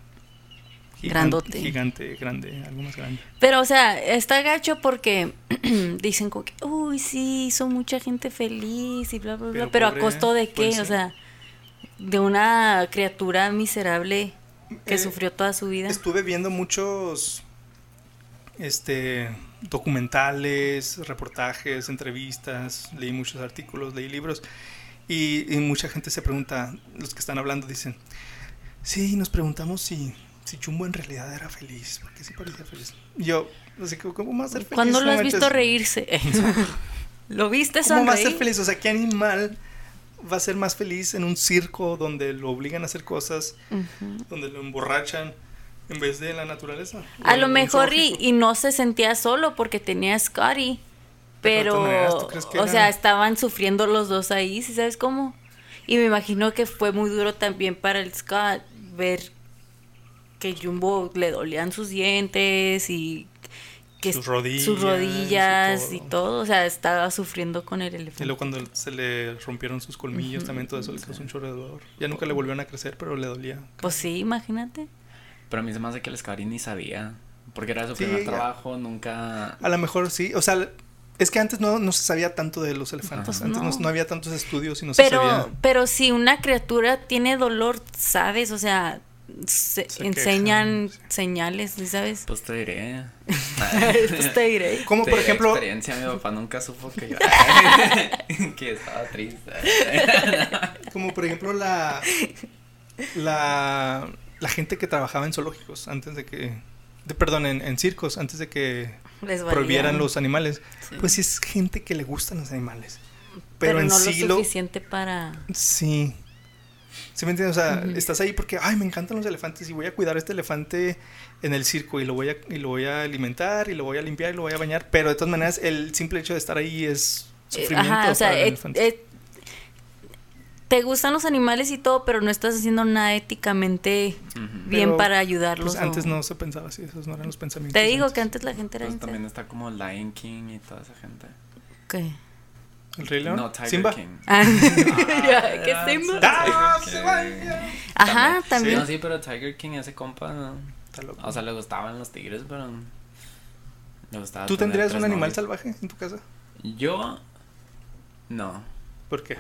Grandote. gigante, grande, algo más grande. Pero, o sea, está gacho porque dicen como que, uy, sí, hizo mucha gente feliz y bla, bla, bla. Pero Pero, pobre, a costo de qué? ser. O sea, de una criatura miserable que Eh, sufrió toda su vida. Estuve viendo muchos este documentales, reportajes, entrevistas, leí muchos artículos, leí libros y, y mucha gente se pregunta, los que están hablando dicen, sí, nos preguntamos si, si Jumbo en realidad era feliz, porque sí parecía feliz. Yo, así que, ¿cómo a ser feliz? ¿Cuándo lo has visto reírse? ¿Lo viste ¿Cómo va a ser sonreír? feliz? O sea, ¿qué animal va a ser más feliz en un circo donde lo obligan a hacer cosas, donde lo emborrachan? En vez de la naturaleza. A lo mejor y, y no se sentía solo porque tenía a Scotty. Pero maneras, ¿tú crees que o era- sea, estaban sufriendo los dos ahí, ¿sí sabes cómo? Y me imagino que fue muy duro también para el Scott ver que Jumbo le dolían sus dientes y que Sus rodillas sus rodillas y y todo. todo. O sea, estaba sufriendo con el Y elefante. luego cuando se le rompieron sus colmillos, también todo eso le causó un chorro de dolor. Ya nunca le volvieron a crecer, pero le dolía. Pues sí, imagínate. Pero a mí se me hace que el Scary ni sabía. Porque era su Sí, primer ya. trabajo, nunca. A lo mejor sí, o sea, Es que antes no, no se sabía tanto de los elefantes. Ajá. Antes no. No. no había tantos estudios y no se Pero, sabía. pero si una criatura tiene dolor, ¿sabes? O sea, se Se enseñan quejan, sí. señales, ¿sí ¿sabes? Pues te diré. pues te diré. Como por ejemplo, experiencia, mi papá nunca supo que yo. que estaba triste. como por ejemplo la, la, la gente que trabajaba en zoológicos antes de que, de, perdón, en, en circos, antes de que Les prohibieran los animales. Sí. Pues sí es gente que le gustan los animales. pero, Pero, en no sí lo suficiente para... Sí. ¿Sí me entiendes? O sea, estás ahí porque, ay, me encantan los elefantes y voy a cuidar a este elefante en el circo y lo voy a, y lo voy a alimentar y lo voy a limpiar y lo voy a bañar. Pero de todas maneras, el simple hecho de estar ahí es Eh, sufrimiento Ajá, o sea, para el eh, elefante. eh, te gustan los animales y todo, pero no estás haciendo nada éticamente bien Pero, para ayudarlos. Pues antes o- no se pensaba así, esos no eran los pensamientos. Te digo antes. que antes la gente era Pues también está como Lion King y toda esa gente. ¿Qué? ¿El Rey León? No, Tiger ¿Simba? King. Ah, Ah, ¿qué Simba? ¡Ah, Tiger se King. vaya! Ajá, Sí, también. no, sí, pero Tiger King, ese compa, no. Está loco. O sea, le gustaban los tigres, pero. Le gustaba ¿Tú tendrías un animal salvaje en tu casa? Yo. No. ¿Por qué?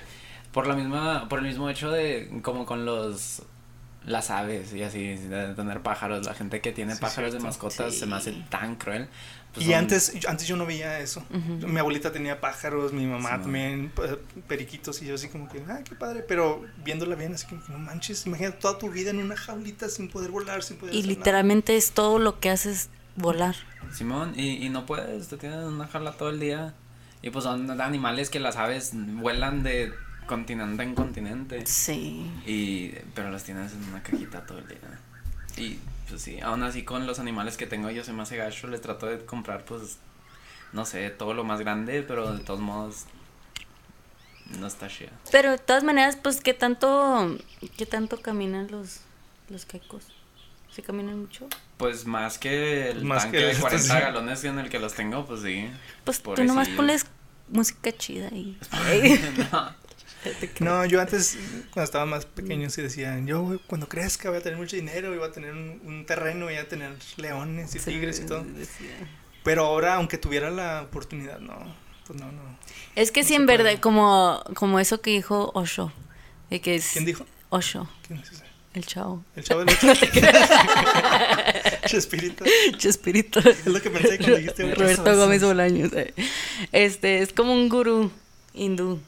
Por la misma, por el mismo hecho de como con los las aves y así, de tener pájaros, la gente que tiene Sí, pájaros de cierto. mascotas se me hace Sí. tan cruel. Pues y son- antes, yo- antes yo no veía eso. Ujú. Mi abuelita tenía pájaros, mi mamá Sí, también, pe- periquitos, y yo así como que, ay, qué padre, pero viéndola bien, así como que no manches, imagínate toda tu vida en una jaulita sin poder volar, sin poder Y hacer nada. literalmente es todo lo que haces volar. Simón, y, y no puedes, te tienen una jaula todo el día. Y pues son animales que las aves vuelan de continente en continente. Sí. Y, pero los tienes en una cajita todo el día. Y pues sí, aún así con los animales que tengo yo se me hace gacho, les trato de comprar pues, no sé, todo lo más grande, pero de todos modos no está chida. Pero de todas maneras, pues, ¿qué tanto, qué tanto caminan los, los caicos? ¿Se caminan mucho? Pues más que el Más tanque que de el- 40 sí. galones en el que los tengo, pues sí. Pues tú nomás pones música chida y... No. No, yo antes, cuando estaba más pequeño, sí decían, yo cuando crezca voy a tener mucho dinero, y voy a tener un, un terreno, voy a tener leones y tigres y todo. Pero ahora, aunque tuviera la oportunidad, no, pues no, no. Es que No sí, en puede. verdad, como, como eso que dijo Osho. De que es ¿Quién dijo? Osho, ¿Quién es ese? el chavo. ¿El chavo del ocho? Chespirito. Chespirito. Es lo que pensé cuando dijiste. Roberto Gómez Bolaños. eh. Este, es como un gurú hindú.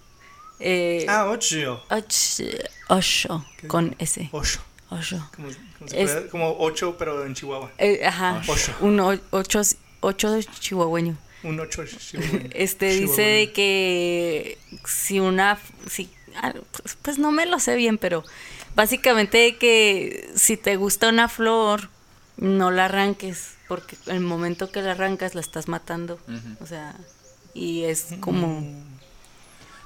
Eh, Ah, ocho. Och- Osho, ¿Qué con? S. Ocho. Osho. Como, como, Es- como ocho, pero en Chihuahua. Eh, ajá. Osho. Un ocho, ocho chihuahueño. Un ocho chihuahueño. Este dice de que si una si ah, pues, no me lo sé bien, pero básicamente de que si te gusta una flor no la arranques porque el momento que la arrancas la estás matando, o sea, y es como Mm.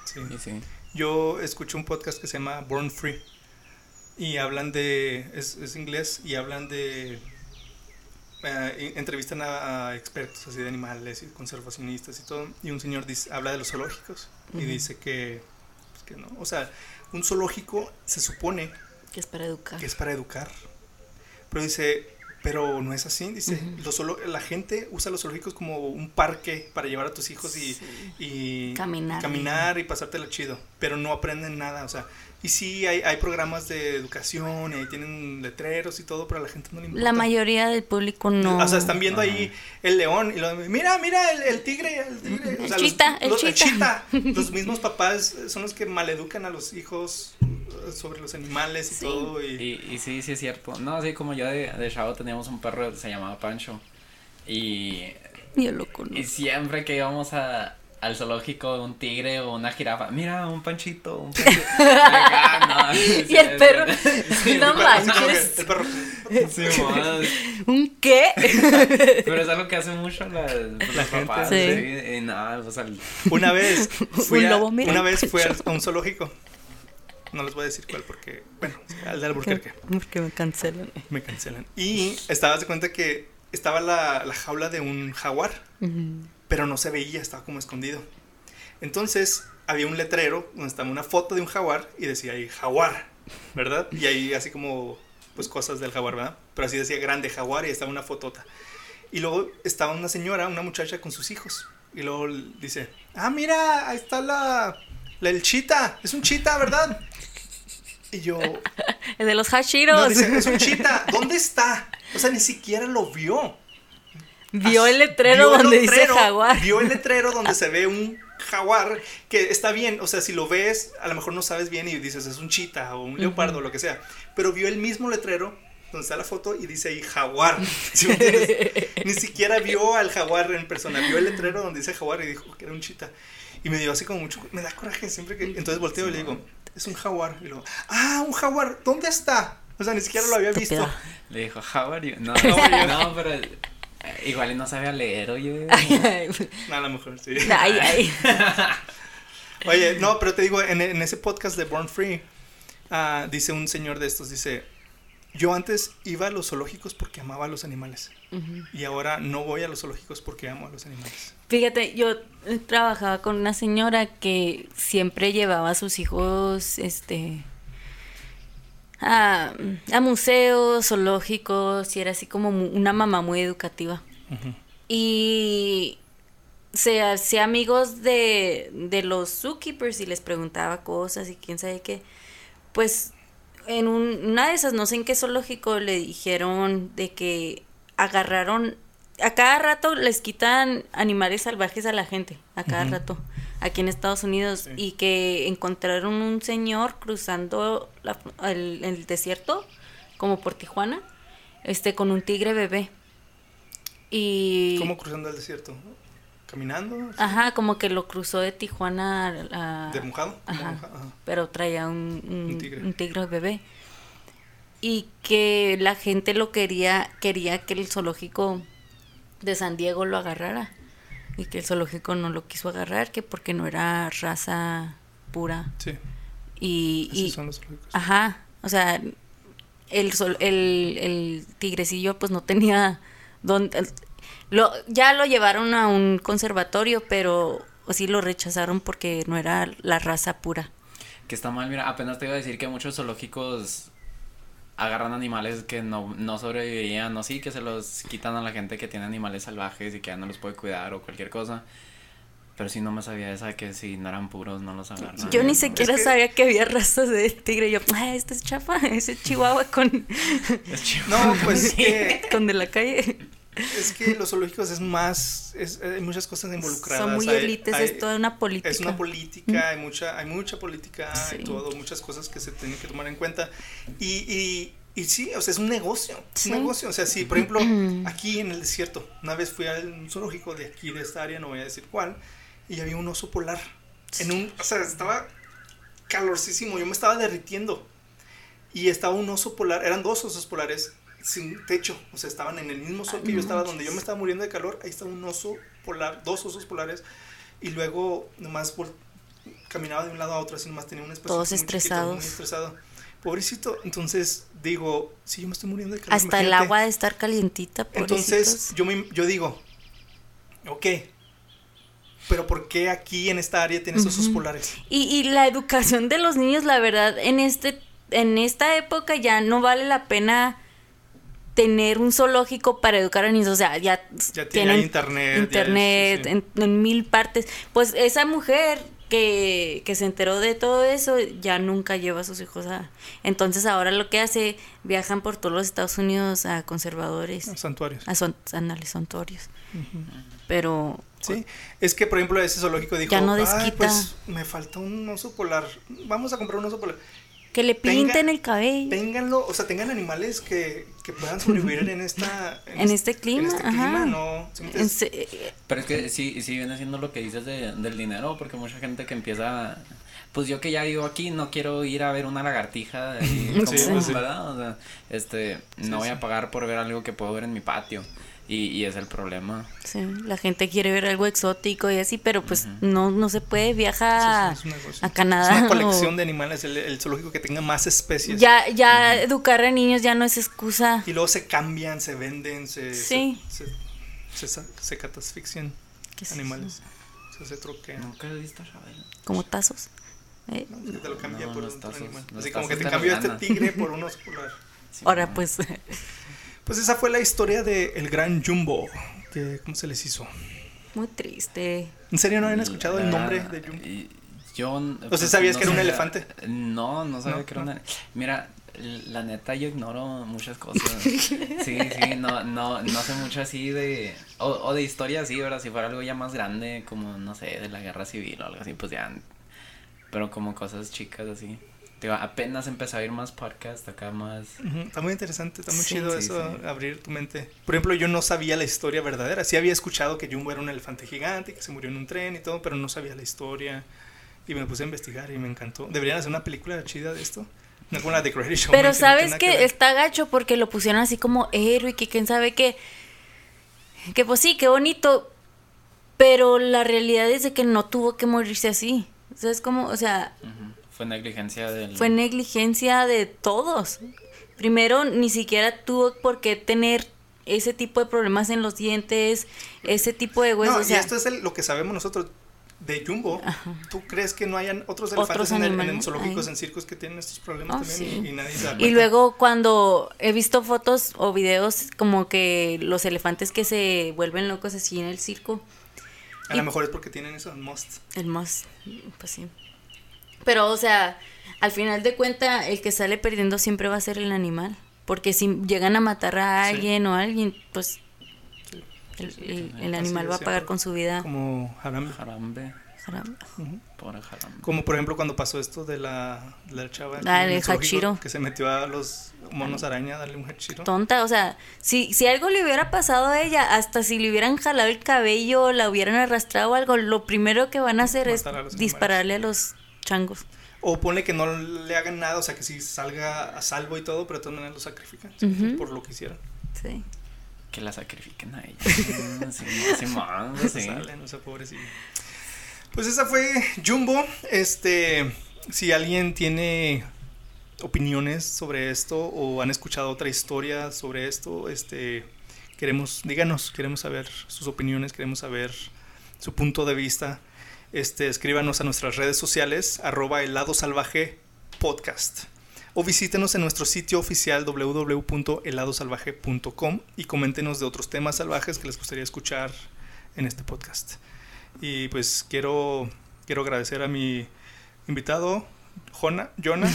Sí. Sí. Yo escuché un podcast que se llama Born Free y hablan de, es, es inglés y hablan de, eh, entrevistan a, a expertos así de animales y conservacionistas y todo y un señor dice, habla de los zoológicos y dice que, pues, que no, o sea, un zoológico se supone que es para educar. que es para educar, pero dice, pero no es así, dice, los zoolo- la gente usa los zoológicos como un parque para llevar a tus hijos y, Sí. y Caminar. caminar y pasártelo chido, pero no aprenden nada, o sea, y sí hay, hay programas de educación y ahí tienen letreros y todo, pero a la gente no le importa. La mayoría del público no. O sea, están viendo Ajá. ahí el león y lo mira, mira el, el tigre, el tigre. O El chita, el chita. chita. Los mismos papás son los que maleducan a los hijos eh, sobre los animales y Sí. todo. Y, Y, y sí, sí es cierto. No, así como yo de, de chavo teníamos un perro, se llamaba Pancho. Y, Yo lo conozco. y siempre que íbamos a, al zoológico, un tigre o una jirafa, mira, un panchito, un panchito. No, sí, Y el perro, sí, no manches. el perro. sí. ¿Un qué? Pero es algo que hace mucho la, pues, La gente. papás. Sí. Sí. Y nada, pues al. Una vez fui, Un a, lobo, mira. una vez fui a, a un zoológico. No les voy a decir cuál porque, bueno, al de Albuquerque. Porque me cancelan. Me cancelan. Y estabas de cuenta que estaba la, la jaula de un jaguar. Ujú. Pero no se veía, estaba como escondido. Entonces había un letrero donde estaba una foto de un jaguar y decía ahí jaguar, ¿verdad? Y ahí así como pues cosas del jaguar, ¿verdad? Pero así decía grande jaguar y estaba una fotota. Y luego estaba una señora, una muchacha con sus hijos. Y luego dice, ah, mira, ahí está la, la el chita, es un chita, ¿verdad? Y yo, El de los no, hashiros. dice, es un chita, ¿dónde está? O sea, ni siquiera lo vio. Vio el letrero vio el donde letrero, dice jaguar. Vio el letrero donde se ve un jaguar que está bien, o sea, si lo ves, a lo mejor no sabes bien y dices es un chita o un leopardo o lo que sea, pero vio el mismo letrero donde está la foto y dice ahí jaguar. ¿sí? Ni siquiera vio al jaguar en persona, vio el letrero donde dice jaguar y dijo que era un chita. Y me dio así como mucho, me da coraje siempre que, entonces volteo y le digo, es un jaguar. Y luego, ah, un jaguar, ¿dónde está? O sea, ni siquiera lo había visto. Le dijo, how are you? No, you? no, pero igual y no sabía leer, oye. A lo mejor sí. ay, ay. Oye, no, pero te digo, en, en ese podcast de Born Free, ah, dice un señor de estos, dice, yo antes iba a los zoológicos porque amaba a los animales. Y ahora no voy a los zoológicos porque amo a los animales. Fíjate, yo eh, trabajaba con una señora que siempre llevaba a sus hijos, este, a, a museos, zoológicos, y era así como una mamá muy educativa. Y se hacía amigos de, de los zookeepers y les preguntaba cosas y quién sabe qué. Pues en un- una de esas, no sé en qué zoológico, le dijeron de que agarraron, a cada rato les quitan animales salvajes a la gente, a cada rato, aquí en Estados Unidos, Sí. y que encontraron un señor cruzando la- el, el desierto, como por Tijuana, este, con un tigre bebé. Y... ¿Cómo cruzando el desierto? ¿Caminando? Ajá, como que lo cruzó de Tijuana a... ¿De mojado? ¿Cómo Ajá. pero traía un, un, Un tigre. un tigre bebé. Y que la gente lo quería, quería que el zoológico de San Diego lo agarrara. Y que el zoológico no lo quiso agarrar, que porque no era raza pura. Sí, Y, así y son los zoológicos. ajá, o sea, el, sol- el, el tigrecillo pues no tenía donde... Lo, ya lo llevaron a un conservatorio, pero sí lo rechazaron porque no era la raza pura. Que está mal, mira, apenas te iba a decir que muchos zoológicos agarran animales que no, no sobrevivían, o sí, que se los quitan a la gente que tiene animales salvajes y que ya no los puede cuidar o cualquier cosa. Pero sí no me sabía esa que si no eran puros no los agarran. Yo ni Es siquiera que- sabía que había razas de tigre. Yo, ah, este es chafa, ese es chihuahua con, Es chido. No, pues es que, con de la calle. Es que los zoológicos es más, es, hay muchas cosas involucradas. Son muy hay- élites, hay- es toda una política. Es una política, hay mucha, hay mucha política Sí. y todo, muchas cosas que se tienen que tomar en cuenta. Y, y, y sí, o sea, es un negocio, es Sí. un negocio. O sea, sí, por ejemplo, aquí en el desierto, una vez fui al zoológico de aquí, de esta área, no voy a decir cuál, y había un oso polar. En un, o sea, estaba calorcísimo, yo me estaba derritiendo. Y estaba un oso polar, eran dos osos polares sin techo, o sea, estaban en el mismo sol Ay, que yo estaba, manches. donde yo me estaba muriendo de calor, ahí estaba un oso polar, dos osos polares, y luego nomás caminaba de un lado a otro, así nomás tenía un espacio Todos muy estresados. muy estresado. Pobrecito, entonces digo, si yo me estoy muriendo de calor. Hasta el imagínate. agua de estar calientita, Entonces yo, me, yo digo, ok, pero ¿por qué aquí en esta área tienes osos polares? Y, y la educación de los niños, la verdad, en este, en esta época ya no vale la pena tener un zoológico para educar a niños. O sea, ya, Ya tiene tienen internet. ya- internet sí, sí. En, en mil partes. Pues esa mujer que, que se enteró de todo eso ya nunca lleva a sus hijos a... Entonces ahora lo que hace, viajan por todos los Estados Unidos a conservadores, Los santuarios. a son, ándale, santuarios. Pero... Sí, es que por ejemplo ese zoológico dijo, Ya no "Ay, desquita". pues me falta un oso polar, vamos a comprar un oso polar. Que le Tenga- pinten el cabello. Ténganlo, o sea, tengan animales que, que puedan sobrevivir en esta En este clima, en este ajá. clima, no. Pero es que sí, sí viene siendo lo que dices de, del dinero, porque mucha gente que empieza, pues yo que ya vivo aquí, no quiero ir a ver una lagartija, ahí como, Sí, pues sí. ¿verdad? O sea, este, Sí, no voy sí. a pagar por ver algo que puedo ver en mi patio, y, y es el problema. Sí, la gente quiere ver algo exótico y así, pero pues no, no se puede viajar Sí, un a Canadá. Es una o- colección de animales, el, el zoológico que tenga más especies. Ya, ya educar a niños ya no es excusa. Y luego se cambian, se venden, se, Sí. se, se, se, se catasfixian ¿Qué es animales. Se, se troquean. Nunca he visto a Chabelo. Como tazos. Eh, No, te lo cambia No, por otro tazos, animal. Así como que te cambió este tigre por un oso polar. Sí, Ahora no. pues, Pues esa fue la historia de el gran Jumbo. Que, ¿Cómo se les hizo? Muy triste. ¿En serio no habían escuchado el nombre de Jumbo? y Yo. O pues, sea, ¿sabías no que era un sabía- elefante? No, no sabía No, que era no. una. Mira, la neta, yo ignoro muchas cosas. Sí, sí, no, no, no sé mucho así de. O, o de historia así, ¿verdad? Si fuera algo ya más grande, como, no sé, de la guerra civil o algo así, pues ya. Pero como cosas chicas así. Digo, apenas empecé a oír más podcast acá más. Ujú, Está muy interesante, está muy Sí. chido Sí, eso, sí. abrir tu mente. Por ejemplo, yo no sabía la historia verdadera. Sí había escuchado que Jumbo era un elefante gigante, que se murió en un tren y todo, pero no sabía la historia. Y me puse a investigar y me encantó. Deberían hacer una película chida de esto. No como la de Greatest Showman, Pero no sabes que, está gacho porque lo pusieron así como héroe y que quién sabe qué. Que pues sí, qué bonito. Pero la realidad es de que no tuvo que morirse así. O sea, es como, o sea, Fue negligencia del. fue negligencia de todos. Primero, ni siquiera tuvo por qué tener ese tipo de problemas en los dientes, ese tipo de huesos. no, o sea, y esto es el- lo que sabemos nosotros de Jumbo. ¿Tú crees que no hayan otros Otros elefantes en, el- en zoológicos, ay. en circos que tienen estos problemas Oh, también sí. y, y nadie se da Y cuenta? luego cuando he visto fotos o videos como que los elefantes que se vuelven locos así en el circo, A lo mejor es porque tienen eso, must. el más, pues sí. Pero o sea, al final de cuenta el que sale perdiendo siempre va a ser el animal, porque si llegan a matar a Sí. alguien o a alguien, pues Sí. el, sí, el- sí. el animal va a pagar con su vida. Como Harambe. Jarambe. Caramba. Ujú. Pobre jarambe. Como por ejemplo cuando pasó esto de la, de la chava Ah, el Hachiro. que se metió a los monos araña a darle un hachiro. Tonta, o sea, si, si algo le hubiera pasado a ella, hasta si le hubieran jalado el cabello, la hubieran arrastrado o algo, lo primero que van a hacer es Matar a los animales. dispararle a los changos. O ponle que no le hagan nada, o sea que sí salga a salvo y todo, pero de todas maneras lo sacrifican por lo que hicieron. Sí. Que la sacrifiquen a ella. Sí, sí, man, sí. Salen, o sea, pobrecillo. Pues esa fue Jumbo. Este, si alguien tiene opiniones sobre esto o han escuchado otra historia sobre esto, este, queremos, díganos, queremos saber sus opiniones, queremos saber su punto de vista. Este, escríbanos a nuestras redes sociales, arroba helado salvaje podcast. O visítenos en nuestro sitio oficial www.heladosalvaje.com y coméntenos de otros temas salvajes que les gustaría escuchar en este podcast. Y pues quiero, quiero agradecer a mi invitado, Jona, Jonah.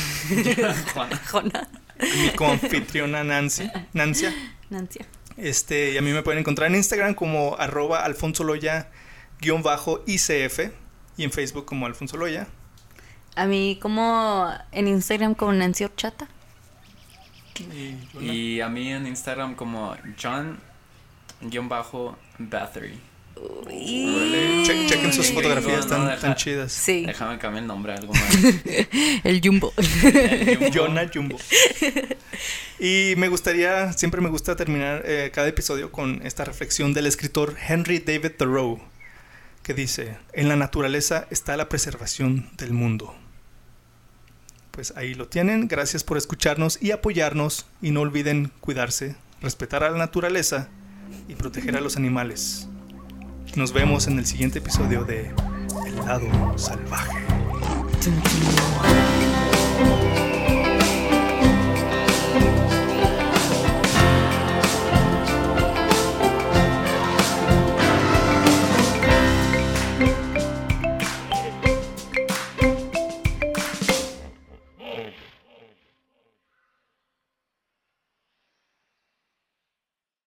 Jona. mi confitriona Nancy, Nancia. Nancy. Este, y a mí me pueden encontrar en Instagram como arroba Alfonso Y en Facebook como Alfonso Loya. A mí como en Instagram como Nancy Horchata. Y, a mí en Instagram como John-Bathory. Che- chequen sus fotografías no, no, tan chidas. Sí. Déjame cambiar el nombre, algo más. El Jumbo. El Jumbo. Jonah Jumbo. Y me gustaría, siempre me gusta terminar eh, cada episodio con esta reflexión del escritor Henry David Thoreau, que dice, en la naturaleza está la preservación del mundo. Pues ahí lo tienen, gracias por escucharnos y apoyarnos y no olviden cuidarse, respetar a la naturaleza y proteger a los animales. Nos vemos en el siguiente episodio de El lado salvaje.